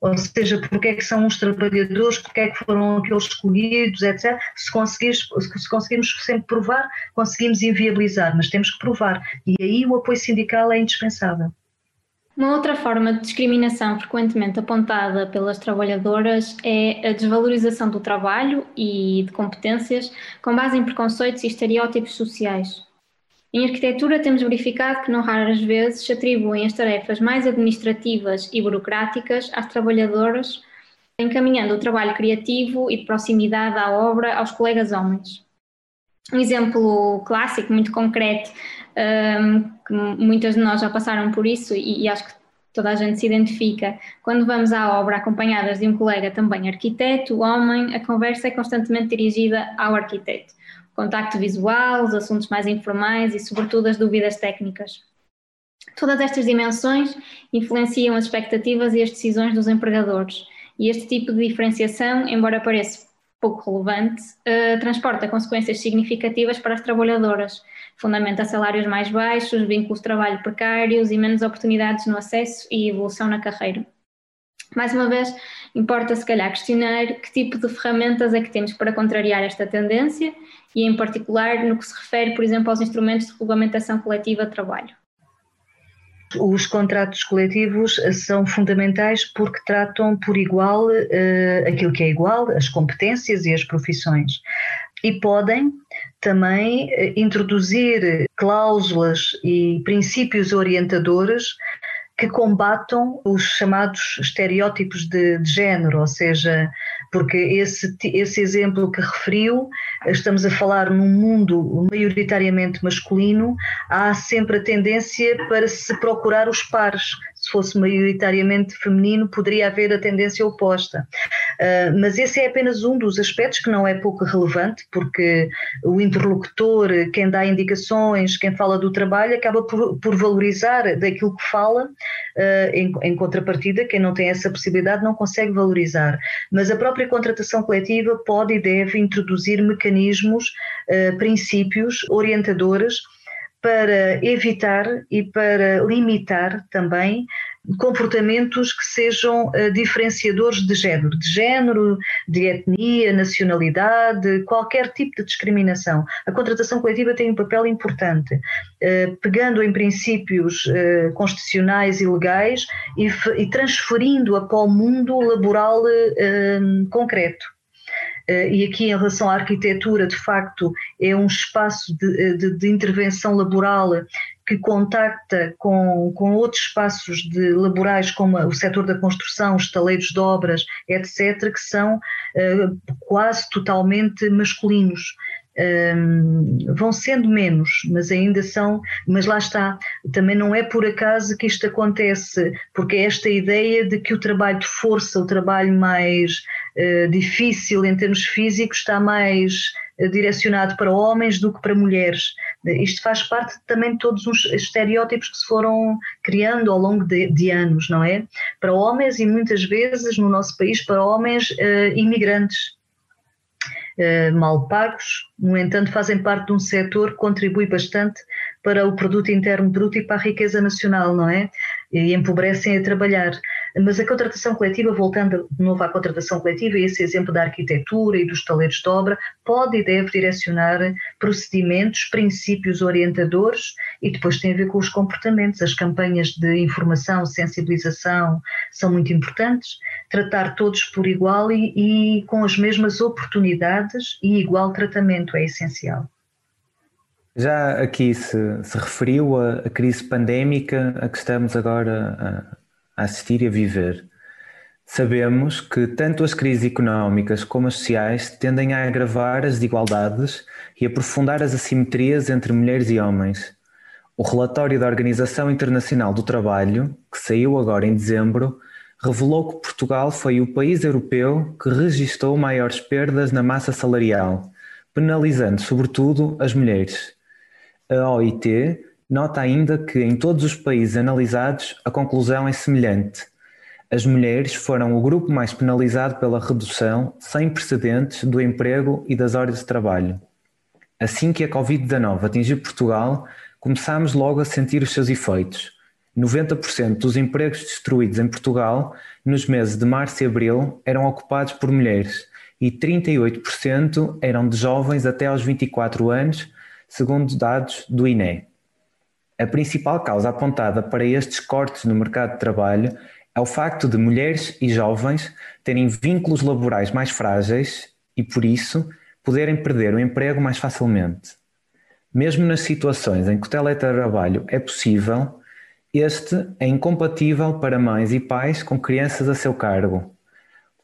ou seja, porque é que são os trabalhadores, porque é que foram aqueles escolhidos, etc. Se, se conseguirmos sempre provar, conseguimos inviabilizar, mas temos que provar. E aí o apoio sindical é indispensável.
Uma outra forma de discriminação frequentemente apontada pelas trabalhadoras é a desvalorização do trabalho e de competências com base em preconceitos e estereótipos sociais. Em arquitetura, temos verificado que, não raras vezes, se atribuem as tarefas mais administrativas e burocráticas às trabalhadoras, encaminhando o trabalho criativo e de proximidade à obra aos colegas homens. Um exemplo clássico, muito concreto, que muitas de nós já passaram por isso e, e, acho que toda a gente se identifica. Quando vamos à obra acompanhadas de um colega também arquiteto, homem, a conversa é constantemente dirigida ao arquiteto. Contacto visual, os assuntos mais informais e, sobretudo, as dúvidas técnicas. Todas estas dimensões influenciam as expectativas e as decisões dos empregadores. E este tipo de diferenciação, embora pareça pouco relevante, uh, transporta consequências significativas para as trabalhadoras, fundamenta salários mais baixos, vínculos de trabalho precários e menos oportunidades no acesso e evolução na carreira. Mais uma vez, importa se calhar questionar que tipo de ferramentas é que temos para contrariar esta tendência e, em particular, no que se refere, por exemplo, aos instrumentos de regulamentação coletiva de trabalho.
Os contratos coletivos são fundamentais porque tratam por igual uh, aquilo que é igual, as competências e as profissões. E podem também uh, introduzir cláusulas e princípios orientadores que combatam os chamados estereótipos de, de género, ou seja, porque esse, esse exemplo que referiu, estamos a falar num mundo maioritariamente masculino, há sempre a tendência para se procurar os pares. Se fosse maioritariamente feminino, poderia haver a tendência oposta. Uh, mas esse é apenas um dos aspectos que não é pouco relevante, porque o interlocutor, quem dá indicações, quem fala do trabalho, acaba por, por valorizar daquilo que fala, uh, em, em contrapartida, quem não tem essa possibilidade não consegue valorizar. Mas a própria contratação coletiva pode e deve introduzir mecanismos, uh, princípios orientadores para evitar e para limitar também comportamentos que sejam uh, diferenciadores de género, de género, de etnia, nacionalidade, qualquer tipo de discriminação. A contratação coletiva tem um papel importante, uh, pegando em princípios uh, constitucionais e legais e transferindo-a para o mundo laboral concreto. E aqui, em relação à arquitetura, de facto, é um espaço de, de, de intervenção laboral que contacta com, com outros espaços de, laborais, como o setor da construção, os taleiros de obras, etc., que são uh, quase totalmente masculinos. Um, vão sendo menos, mas ainda são, mas lá está, também não é por acaso que isto acontece, porque é esta ideia de que o trabalho de força, o trabalho mais difícil em termos físicos, está mais uh, direcionado para homens do que para mulheres. Isto faz parte também de todos os estereótipos que se foram criando ao longo de, de anos, não é? Para homens e muitas vezes no nosso país para homens uh, imigrantes. Mal pagos, no entanto, fazem parte de um setor que contribui bastante para o produto interno bruto e para a riqueza nacional, não é? E empobrecem a trabalhar. Mas a contratação coletiva, voltando de novo à contratação coletiva, esse exemplo da arquitetura e dos taleiros de obra, pode e deve direcionar procedimentos, princípios orientadores e depois tem a ver com os comportamentos. As campanhas de informação, sensibilização são muito importantes. Tratar todos por igual e, e com as mesmas oportunidades e igual tratamento é essencial.
Já aqui se, se referiu à crise pandémica a que estamos agora a assistir e a viver. Sabemos que tanto as crises económicas como as sociais tendem a agravar as desigualdades e aprofundar as assimetrias entre mulheres e homens. O relatório da Organização Internacional do Trabalho, que saiu agora em dezembro, revelou que Portugal foi o país europeu que registrou maiores perdas na massa salarial, penalizando sobretudo as mulheres. A OIT Nota ainda que em todos os países analisados a conclusão é semelhante. As mulheres foram o grupo mais penalizado pela redução sem precedentes do emprego e das horas de trabalho. Assim que a Covid-19 atingiu Portugal, começámos logo a sentir os seus efeitos. 90% dos empregos destruídos em Portugal nos meses de março e abril eram ocupados por mulheres e 38% eram de jovens até aos 24 anos, segundo dados do INE. A principal causa apontada para estes cortes no mercado de trabalho é o facto de mulheres e jovens terem vínculos laborais mais frágeis e, por isso, poderem perder o emprego mais facilmente. Mesmo nas situações em que o teletrabalho é possível, este é incompatível para mães e pais com crianças a seu cargo,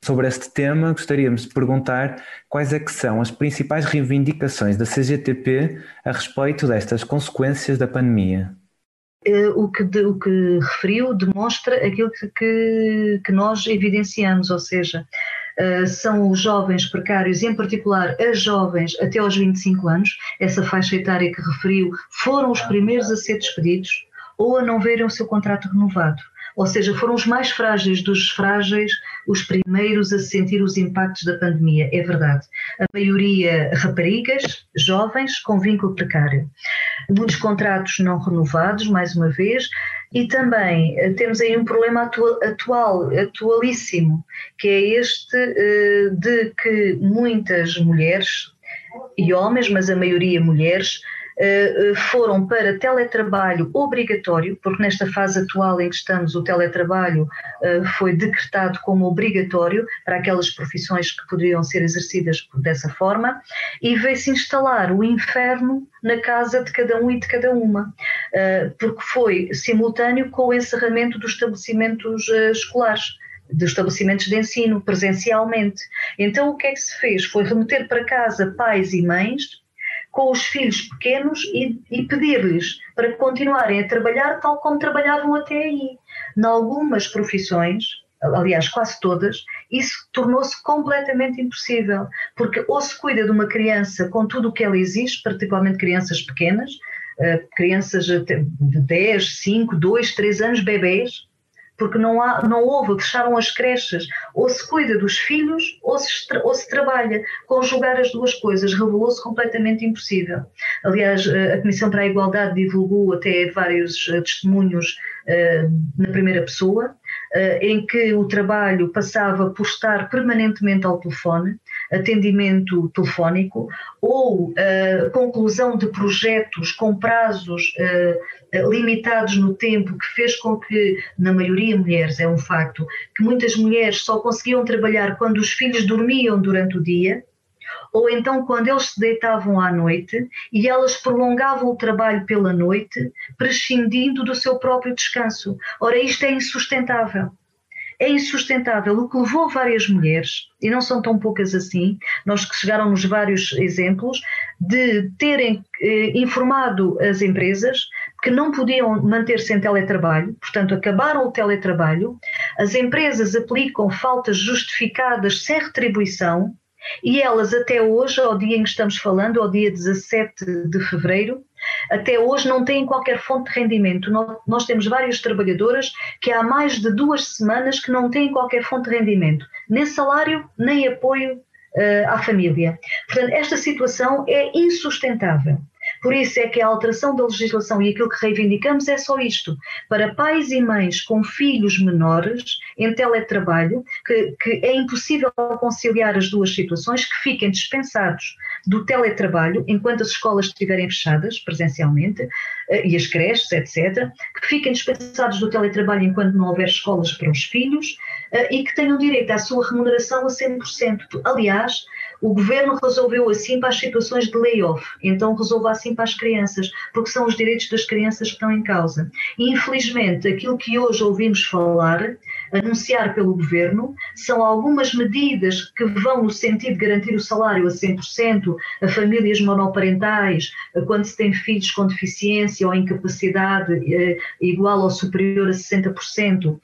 Sobre este tema, gostaríamos de perguntar quais é que são as principais reivindicações da CGTP a respeito destas consequências da pandemia.
Eh, o que, o que referiu demonstra aquilo que, que, nós evidenciamos, ou seja, Uh, são os jovens precários, em particular as jovens até aos 25 anos, essa faixa etária que referiu, foram os primeiros a ser despedidos ou a não verem o seu contrato renovado ou seja, foram os mais frágeis dos frágeis os primeiros a sentir os impactos da pandemia, é verdade. A maioria raparigas, jovens, com vínculo precário. Muitos contratos não renovados, mais uma vez, e também eh, temos aí um problema atual, atual atualíssimo, que é este eh, de que muitas mulheres e homens, mas a maioria mulheres, foram para teletrabalho obrigatório, porque nesta fase atual em que estamos, o teletrabalho eh, foi decretado como obrigatório para aquelas profissões que poderiam ser exercidas dessa forma, e veio-se instalar o inferno na casa de cada um e de cada uma, porque foi simultâneo com o encerramento dos estabelecimentos escolares dos estabelecimentos de ensino presencialmente. Então o que é que se fez? Foi remeter para casa pais e mães com os filhos pequenos e, e pedir-lhes para continuarem a trabalhar tal como trabalhavam até aí. Em algumas profissões, aliás, quase todas, isso tornou-se completamente impossível, porque ou se cuida de uma criança com tudo o que ela exige, particularmente crianças pequenas, uh, crianças de 10, 5, 2, 3 anos, bebês, porque não, há, não houve, fecharam as creches, ou se cuida dos filhos ou se, ou se trabalha. Conjugar as duas coisas revelou-se completamente impossível. Aliás, eh, a Comissão para a Igualdade divulgou até vários eh, testemunhos uh, na primeira pessoa, em que o trabalho passava por estar permanentemente ao telefone, atendimento telefónico ou uh, conclusão de projetos com prazos uh, limitados no tempo, que fez com que, na maioria mulheres, é um facto, que muitas mulheres só conseguiam trabalhar quando os filhos dormiam durante o dia, ou então quando eles se deitavam à noite e elas prolongavam o trabalho pela noite, prescindindo do seu próprio descanso. Ora, isto é insustentável é insustentável, o que levou várias mulheres, e não são tão poucas assim, nós que chegaram-nos vários exemplos, de terem eh, informado as empresas que não podiam manter-se em teletrabalho, portanto, acabaram o teletrabalho, as empresas aplicam faltas justificadas sem retribuição, e elas até hoje, ao dia em que estamos falando, ao dia 17 de fevereiro, até hoje não têm qualquer fonte de rendimento. Nós, temos várias trabalhadoras que há mais de duas semanas que não têm qualquer fonte de rendimento, nem salário, nem apoio uh, à família. Portanto, esta situação é insustentável. Por isso é que a alteração da legislação e aquilo que reivindicamos é só isto: para pais e mães com filhos menores em teletrabalho, que, que é impossível conciliar as duas situações, que fiquem dispensados do teletrabalho enquanto as escolas estiverem fechadas presencialmente eh, e as creches, etc., que fiquem dispensados do teletrabalho enquanto não houver escolas para os filhos eh, e que tenham direito à sua remuneração a 100%. Aliás, o governo resolveu assim para as situações de layoff, então resolve assim para as crianças, porque são os direitos das crianças que estão em causa. E, infelizmente, aquilo que hoje ouvimos falar, anunciar pelo governo, são algumas medidas que vão no sentido de garantir o salário a 100% a famílias monoparentais, quando se tem filhos com deficiência ou incapacidade eh, igual ou superior a 60%.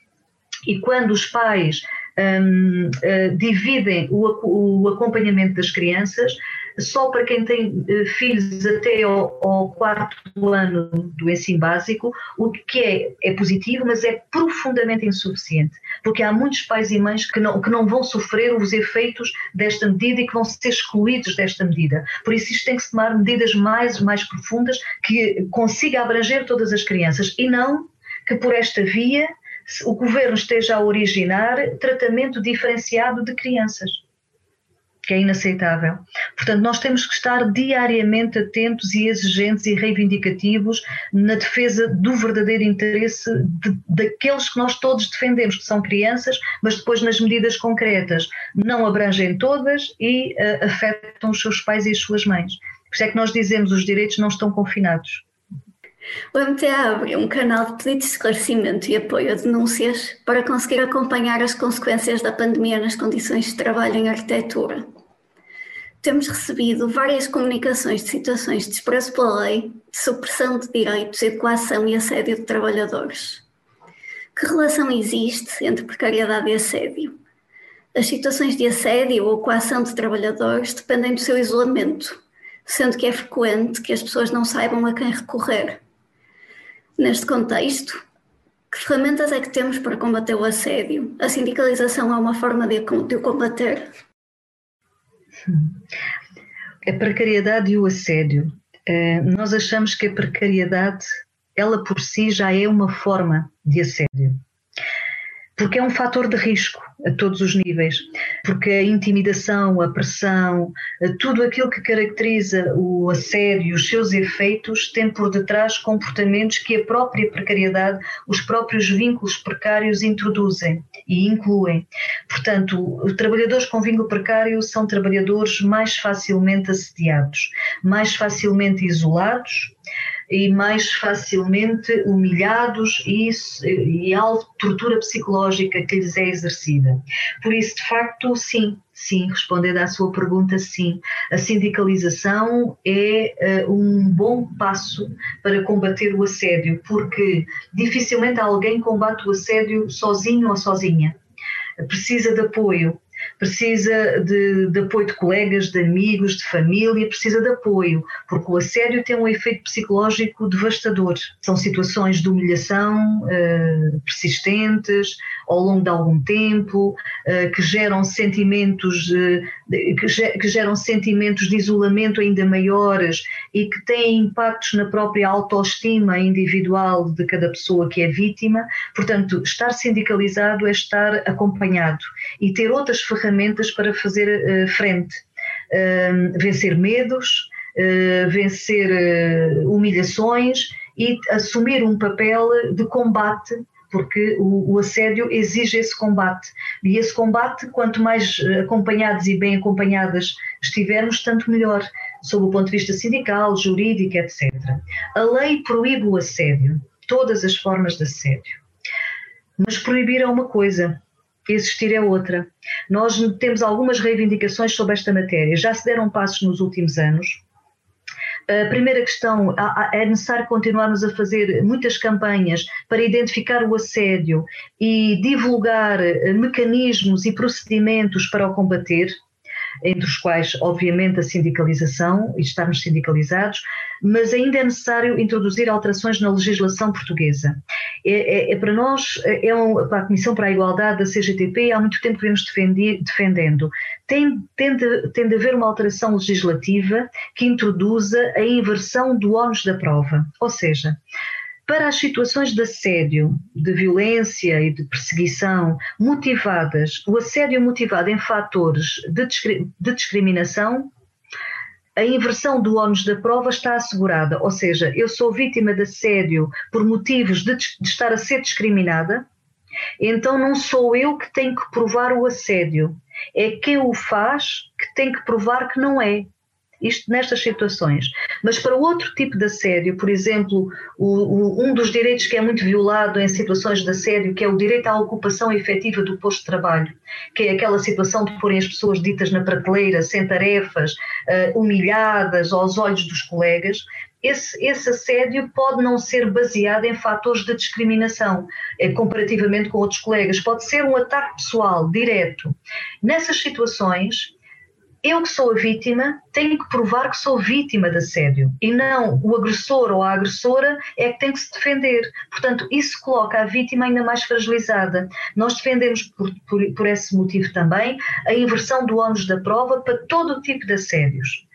E quando os pais um, uh, dividem o, o, acompanhamento das crianças só para quem tem uh, filhos até ao, ao, quarto ano do ensino básico, o que é, é positivo, mas é profundamente insuficiente, porque há muitos pais e mães que não, que não vão sofrer os efeitos desta medida e que vão ser excluídos desta medida. Por isso, isto tem que se tomar medidas mais, mais profundas que consiga abranger todas as crianças e não que por esta via o governo esteja a originar tratamento diferenciado de crianças, que é inaceitável. Portanto, nós temos que estar diariamente atentos e exigentes e reivindicativos na defesa do verdadeiro interesse de, daqueles que nós todos defendemos, que são crianças, mas depois nas medidas concretas não abrangem todas e uh, afetam os seus pais e as suas mães. Por isso é que nós dizemos os direitos não estão confinados.
O MTA abriu um canal de pedidos de esclarecimento e apoio a denúncias para conseguir acompanhar as consequências da pandemia nas condições de trabalho em arquitetura. Temos recebido várias comunicações de situações de desprezo pela lei, de supressão de direitos e de coação e assédio de trabalhadores. Que relação existe entre precariedade e assédio? As situações de assédio ou coação de trabalhadores dependem do seu isolamento, sendo que é frequente que as pessoas não saibam a quem recorrer. Neste contexto, que ferramentas é que temos para combater o assédio? A sindicalização é uma forma de, de o combater?
A precariedade e o assédio. Eh, nós achamos que a precariedade, ela por si já é uma forma de assédio porque é um fator de risco a todos os níveis, porque a intimidação, a pressão, tudo aquilo que caracteriza o assédio, os seus efeitos, tem por detrás comportamentos que a própria precariedade, os próprios vínculos precários introduzem e incluem. Portanto, trabalhadores com vínculo precário são trabalhadores mais facilmente assediados, mais facilmente isolados, e mais facilmente humilhados e, e a tortura psicológica que lhes é exercida. Por isso, de facto, sim, sim, respondendo à sua pergunta, sim. A sindicalização é uh, um bom passo para combater o assédio, porque dificilmente alguém combate o assédio sozinho ou sozinha. Precisa de apoio, precisa de, de, apoio de colegas, de amigos, de família, precisa de apoio, porque o assédio tem um efeito psicológico devastador. São situações de humilhação uh, persistentes ao longo de algum tempo, uh, que geram sentimentos uh, que, que geram sentimentos de isolamento ainda maiores e que têm impactos na própria autoestima individual de cada pessoa que é vítima. Portanto, estar sindicalizado é estar acompanhado e ter outras ferramentas para fazer uh, frente. Uh, vencer medos, uh, vencer humilhações e assumir um papel de combate porque o, o, assédio exige esse combate. E esse combate, quanto mais acompanhados e bem acompanhadas estivermos, tanto melhor, sob o ponto de vista sindical, jurídico, etc. A lei proíbe o assédio, todas as formas de assédio. Mas proibir é uma coisa, existir é outra. Nós temos algumas reivindicações sobre esta matéria. Já se deram passos nos últimos anos. A primeira questão, é necessário continuarmos a fazer muitas campanhas para identificar o assédio e divulgar mecanismos e procedimentos para o combater entre os quais, obviamente, a sindicalização e estarmos sindicalizados, mas ainda é necessário introduzir alterações na legislação portuguesa. É, é, é para nós, é um, para a Comissão para a Igualdade da CGTP, há muito tempo que vemos defendendo. Tem, tem, de, tem de haver uma alteração legislativa que introduza a inversão do ónus da prova, ou seja, para as situações de assédio, de violência e de perseguição motivadas, o assédio motivado em fatores de, de discriminação, a inversão do ónus da prova está assegurada, ou seja, eu sou vítima de assédio por motivos de, de estar a ser discriminada, então não sou eu que tenho que provar o assédio, é quem o faz que tem que provar que não é isto nestas situações. Mas para outro tipo de assédio, por exemplo, o, o, um dos direitos que é muito violado em situações de assédio, que é o direito à ocupação efetiva do posto de trabalho, que é aquela situação de porem as pessoas ditas na prateleira, sem tarefas, uh, humilhadas aos olhos dos colegas, esse, esse, assédio pode não ser baseado em fatores de discriminação, eh, comparativamente com outros colegas. Pode ser um ataque pessoal, direto. Nessas situações, eu que sou a vítima tenho que provar que sou vítima de assédio e não o agressor ou a agressora é que tem que se defender. Portanto, isso coloca a vítima ainda mais fragilizada. Nós defendemos por, por, por esse motivo também a inversão do ônus da prova para todo o tipo de assédios.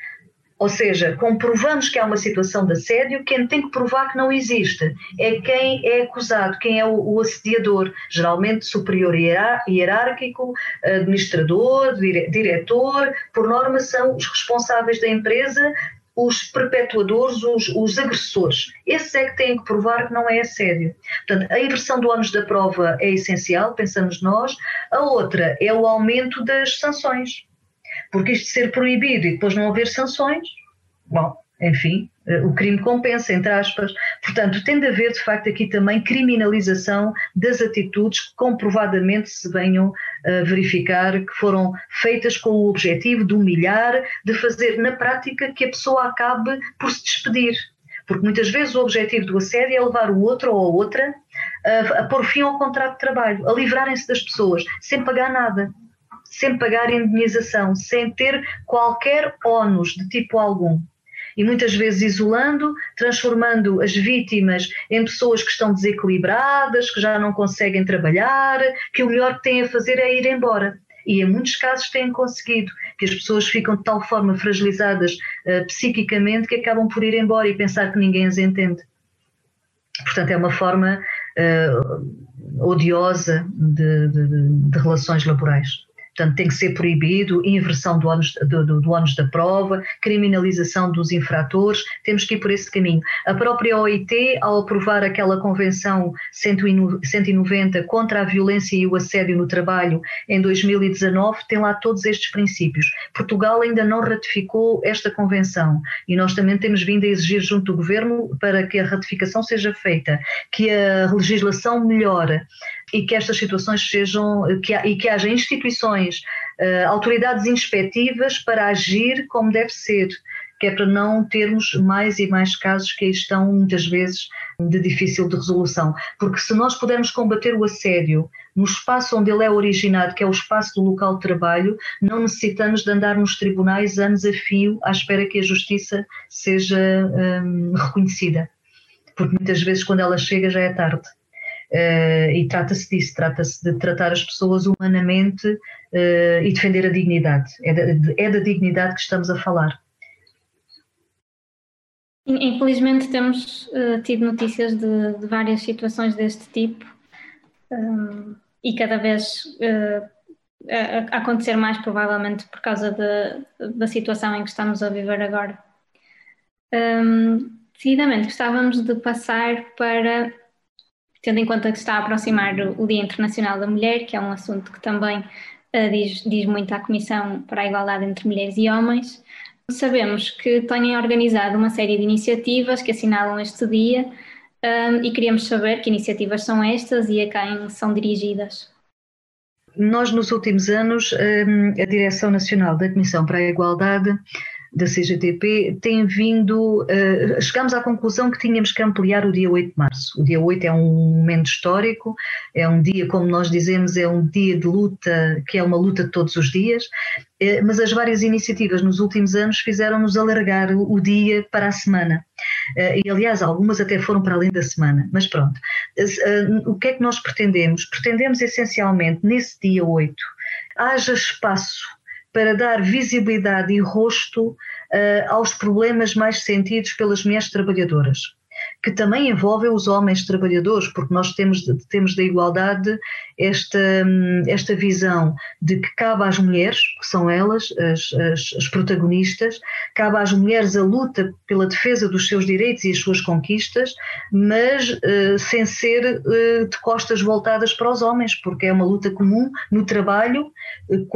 Ou seja, comprovamos que há uma situação de assédio, quem tem que provar que não existe é quem é acusado, quem é o, o assediador, geralmente superior hierárquico, administrador, dire, diretor, por norma são os responsáveis da empresa, os perpetuadores, os, os, agressores. Esses é que têm que provar que não é assédio. Portanto, a inversão do ônus da prova é essencial, pensamos nós. A outra é o aumento das sanções porque isto ser proibido e depois não haver sanções, bom, enfim, eh, o crime compensa, entre aspas. Portanto, tem de haver, de facto, aqui também criminalização das atitudes que comprovadamente se venham a verificar que foram feitas com o objetivo de humilhar, de fazer na prática que a pessoa acabe por se despedir. Porque muitas vezes o objetivo do assédio é levar o outro ou a outra a, a pôr fim ao contrato de trabalho, a livrarem-se das pessoas, sem pagar nada sem pagar indenização, sem ter qualquer ónus de tipo algum. E muitas vezes isolando, transformando as vítimas em pessoas que estão desequilibradas, que já não conseguem trabalhar, que o melhor que têm a fazer é ir embora. E em muitos casos têm conseguido, que as pessoas ficam de tal forma fragilizadas uh, psiquicamente que acabam por ir embora e pensar que ninguém as entende. Portanto, é uma forma uh, odiosa de, de, de relações laborais. Portanto, tem que ser proibido, inversão do ônus, do, do, do da prova, criminalização dos infratores, temos que ir por esse caminho. A própria OIT, ao aprovar aquela Convenção 190 contra a violência e o assédio no trabalho em 2019, tem lá todos estes princípios. Portugal ainda não ratificou esta Convenção e nós também temos vindo a exigir junto do Governo para que a ratificação seja feita, que a legislação melhore e que estas situações sejam, que, e que haja instituições, uh, autoridades inspectivas para agir como deve ser, que é para não termos mais e mais casos que aí estão muitas vezes de difícil de resolução. Porque se nós pudermos combater o assédio no espaço onde ele é originado, que é o espaço do local de trabalho, não necessitamos de andar nos tribunais anos a fio à espera que a justiça seja hum, reconhecida. Porque muitas vezes quando ela chega já é tarde. Uh, e trata-se disso, trata-se de tratar as pessoas humanamente uh, e defender a dignidade. É da, é da, dignidade que estamos a falar.
Infelizmente temos uh, tido notícias de, de, várias situações deste tipo um, e cada vez a, a acontecer mais provavelmente por causa de, da situação em que estamos a viver agora. Um, decididamente gostávamos de passar para tendo em conta que está a aproximar o Dia Internacional da Mulher, que é um assunto que também uh, diz, diz muito à Comissão para a Igualdade entre Mulheres e Homens, sabemos que têm organizado uma série de iniciativas que assinalam este dia um, eh, e queríamos saber que iniciativas são estas e a quem são dirigidas.
Nós, nos últimos anos, eh, a Direção Nacional da Comissão para a Igualdade da CGTP tem vindo, uh, chegámos à conclusão que tínhamos que ampliar o dia 8 de março. O dia 8 é um momento histórico, é um dia, como nós dizemos, é um dia de luta, que é uma luta de todos os dias, uh, mas as várias iniciativas nos últimos anos fizeram-nos alargar o, o, dia para a semana. Uh, e, aliás, algumas até foram para além da semana, mas pronto. o que é que nós pretendemos? Pretendemos essencialmente, nesse dia 8, haja espaço para dar visibilidade e rosto uh, aos problemas mais sentidos pelas mulheres trabalhadoras que também envolvem os homens trabalhadores, porque nós temos, temos da igualdade esta, esta visão de que cabe às mulheres, que são elas as, as, as, protagonistas, cabe às mulheres a luta pela defesa dos seus direitos e as suas conquistas, mas uh, sem ser uh, de costas voltadas para os homens, porque é uma luta comum no trabalho. Uh,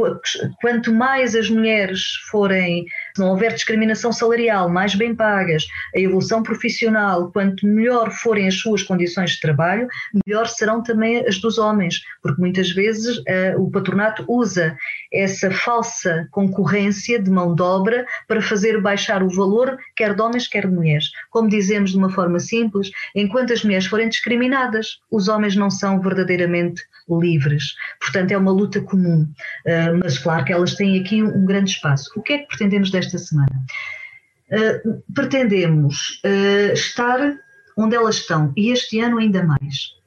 quanto mais as mulheres forem, se não houver discriminação salarial, mais bem pagas, a evolução profissional, quanto melhor forem as suas condições de trabalho, melhor serão também as dos homens, porque muitas vezes uh, o patronato usa essa falsa concorrência de mão de obra para fazer baixar o valor, quer de homens, quer de mulheres. Como dizemos de uma forma simples, enquanto as mulheres forem discriminadas, os homens não são verdadeiramente livres. Portanto, é uma luta comum, uh, mas claro que elas têm aqui um, grande espaço. O que é que pretendemos desta semana? Uh, pretendemos uh, estar onde elas estão e este ano ainda mais.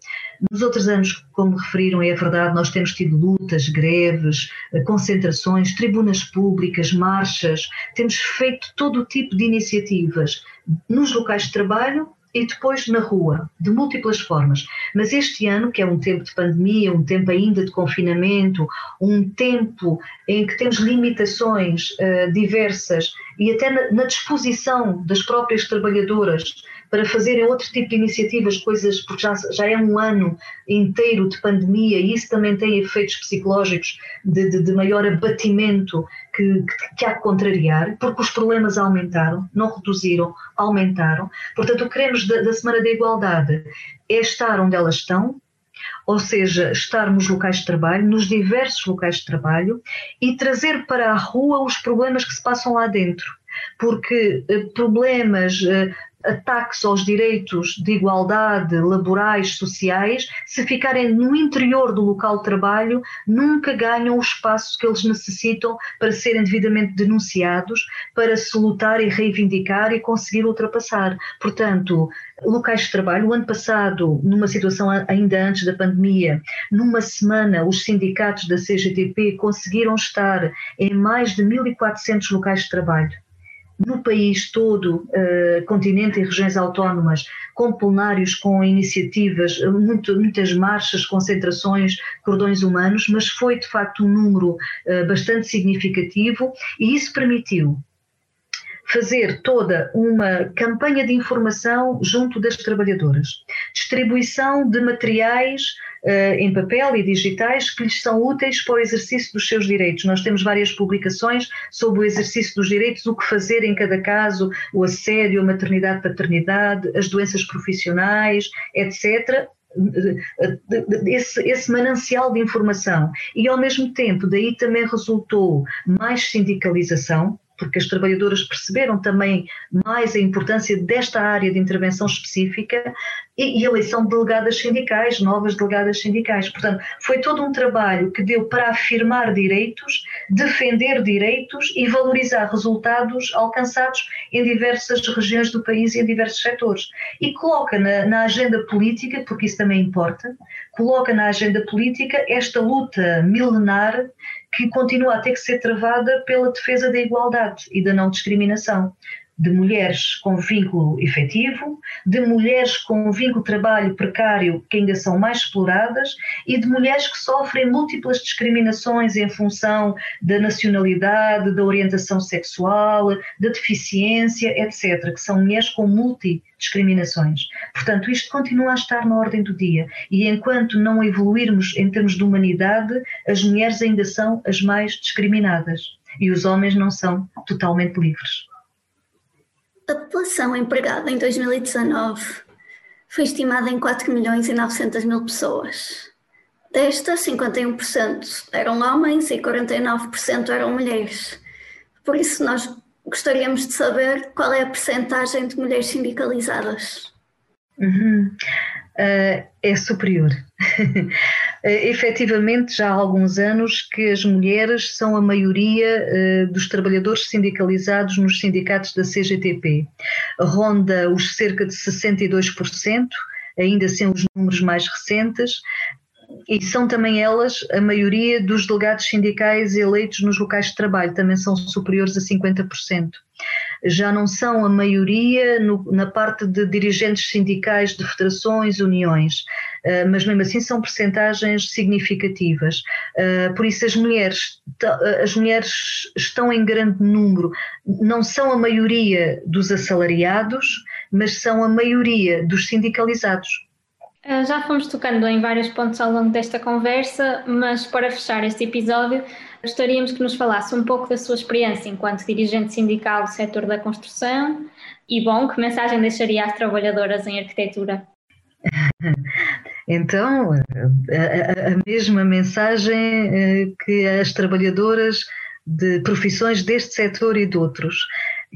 Nos outros anos, como referiram, é verdade, nós temos tido lutas, greves, concentrações, tribunas públicas, marchas, temos feito todo o tipo de iniciativas nos locais de trabalho e depois na rua, de múltiplas formas. Mas este ano, que é um tempo de pandemia, um tempo ainda de confinamento, um tempo em que temos limitações uh, diversas e até na, na disposição das próprias trabalhadoras para fazerem outro tipo de iniciativas, coisas, porque já, já é um ano inteiro de pandemia e isso também tem efeitos psicológicos de, de, de maior abatimento que, que, que, há que contrariar, porque os problemas aumentaram, não reduziram, aumentaram. Portanto, o que queremos da, da Semana da Igualdade é estar onde elas estão, ou seja, estar nos locais de trabalho, nos diversos locais de trabalho e trazer para a rua os problemas que se passam lá dentro. Porque eh, problemas eh, ataques aos direitos de igualdade laborais, sociais, se ficarem no interior do local de trabalho, nunca ganham o espaço que eles necessitam para serem devidamente denunciados, para se lutar e reivindicar e conseguir ultrapassar. Portanto, locais de trabalho, o ano passado, numa situação ainda antes da pandemia, numa semana, os sindicatos da CGTP conseguiram estar em mais de 1.400 locais de trabalho no país todo, uh, continente e regiões autónomas, com plenários, com iniciativas, muito, muitas marchas, concentrações, cordões humanos, mas foi de facto um número uh, bastante significativo e isso permitiu fazer toda uma campanha de informação junto das trabalhadoras, distribuição de materiais uh, em papel e digitais que lhes são úteis para o exercício dos seus direitos. Nós temos várias publicações sobre o exercício dos direitos, o que fazer em cada caso, o assédio, a maternidade, paternidade, as doenças profissionais, etc esse, esse, manancial de informação. E ao mesmo tempo daí também resultou mais sindicalização porque as trabalhadoras perceberam também mais a importância desta área de intervenção específica e, e eleição de delegadas sindicais, novas delegadas sindicais. Portanto, foi todo um trabalho que deu para afirmar direitos, defender direitos e valorizar resultados alcançados em diversas regiões do país e em diversos setores. E coloca na, na agenda política, porque isso também importa, coloca na agenda política esta luta milenar que continua a ter que ser travada pela defesa da igualdade e da não discriminação de mulheres com vínculo efetivo, de mulheres com vínculo de trabalho precário que ainda são mais exploradas e de mulheres que sofrem múltiplas discriminações em função da nacionalidade, da orientação sexual, da deficiência, etc., que são mulheres com multidiscriminações. Portanto, isto continua a estar na ordem do dia e enquanto não evoluirmos em termos de humanidade, as mulheres ainda são as mais discriminadas e os homens não são totalmente livres.
A população empregada em 2019 foi estimada em 4 milhões e 900 mil pessoas. Destas, 51% eram homens e 49% eram mulheres. Por isso, nós gostaríamos de saber qual é a percentagem de mulheres sindicalizadas.
Uhum. Uh, é superior. Eh, efetivamente, já há alguns anos que as mulheres são a maioria uh, dos trabalhadores sindicalizados nos sindicatos da CGTP. Ronda os cerca de 62%, ainda sem os números mais recentes, e são também elas a maioria dos delegados sindicais eleitos nos locais de trabalho, também são superiores a 50% já não são a maioria no, na parte de dirigentes sindicais de federações, uniões, uh, mas mesmo assim são percentagens significativas. Uh, por isso as mulheres, as mulheres estão em grande número, não são a maioria dos assalariados, mas são a maioria dos sindicalizados.
Já fomos tocando em vários pontos ao longo desta conversa, mas para fechar este episódio, Gostaríamos que nos falasse um pouco da sua experiência enquanto dirigente sindical do setor da construção e, bom, que mensagem deixaria às trabalhadoras em arquitetura?
Então, a, mesma mensagem eh, que as trabalhadoras de profissões deste setor e de outros,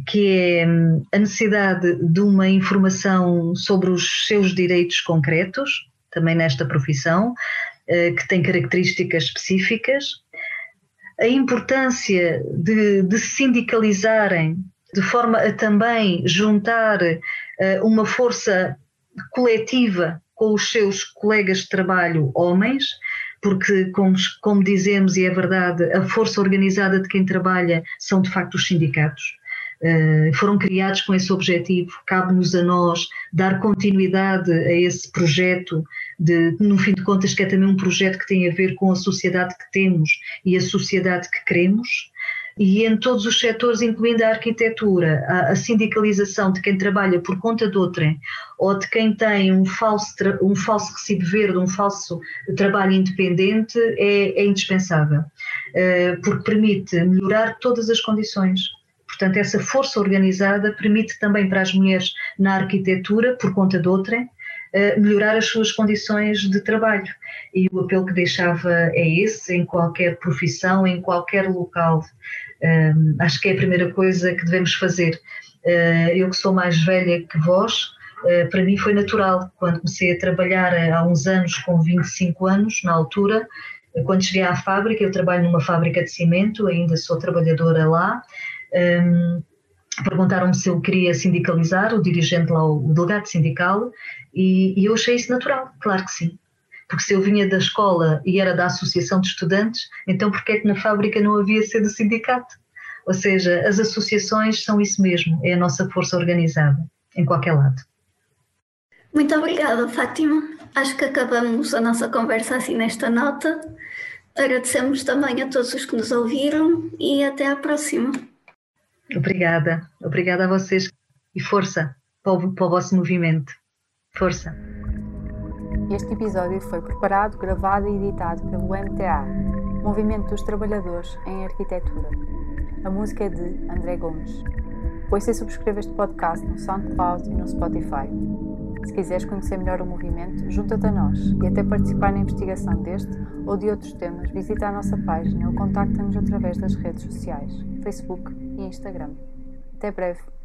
que é hum, a necessidade de uma informação sobre os seus direitos concretos, também nesta profissão, eh, que tem características específicas, a importância de, de sindicalizarem de forma a também juntar uh, uma força coletiva com os seus colegas de trabalho homens, porque, como, como dizemos, e é verdade, a força organizada de quem trabalha são de facto os sindicatos. Uh, foram criados com esse objetivo, cabe-nos a nós dar continuidade a esse projeto de, no fim de contas, que é também um projeto que tem a ver com a sociedade que temos e a sociedade que queremos. E em todos os setores, incluindo a arquitetura, a, a sindicalização de quem trabalha por conta de outrem ou de quem tem um falso, um falso recibo verde, um falso trabalho independente, é, é indispensável, uh, porque permite melhorar todas as condições. Portanto, essa força organizada permite também para as mulheres na arquitetura, por conta de outrem, melhorar as suas condições de trabalho. E o apelo que deixava é esse, em qualquer profissão, em qualquer local. Acho que é a primeira coisa que devemos fazer. Uh, eu que sou mais velha que vós, uh, para mim foi natural. Quando comecei a trabalhar há uns anos, com 25 anos, na altura, quando cheguei à fábrica, eu trabalho numa fábrica de cimento, ainda sou trabalhadora lá. Um, Perguntaram-me se eu queria sindicalizar, o dirigente lá, o delegado sindical, e, e eu achei isso natural, claro que sim. Porque se eu vinha da escola e era da associação de estudantes, então por que é que na fábrica não havia ser do sindicato? Ou seja, as associações são isso mesmo, é a nossa força organizada, em qualquer lado.
Muito obrigada, Fátima. Acho que acabamos a nossa conversa assim nesta nota. Agradecemos também a todos os que nos ouviram e até à próxima.
Obrigada, obrigada a vocês e força para o, para o vosso movimento. Força.
Este episódio foi preparado, gravado e editado pelo MTA, Movimento dos Trabalhadores em Arquitetura. A música é de André Gomes. Ouça e subscreva este podcast no SoundCloud e no Spotify. Se quiseres conhecer melhor o movimento, junta-te a nós e até participar na investigação deste ou de outros temas, visita a nossa página ou contacta-nos através das redes sociais. Facebook e Instagram. Até breve!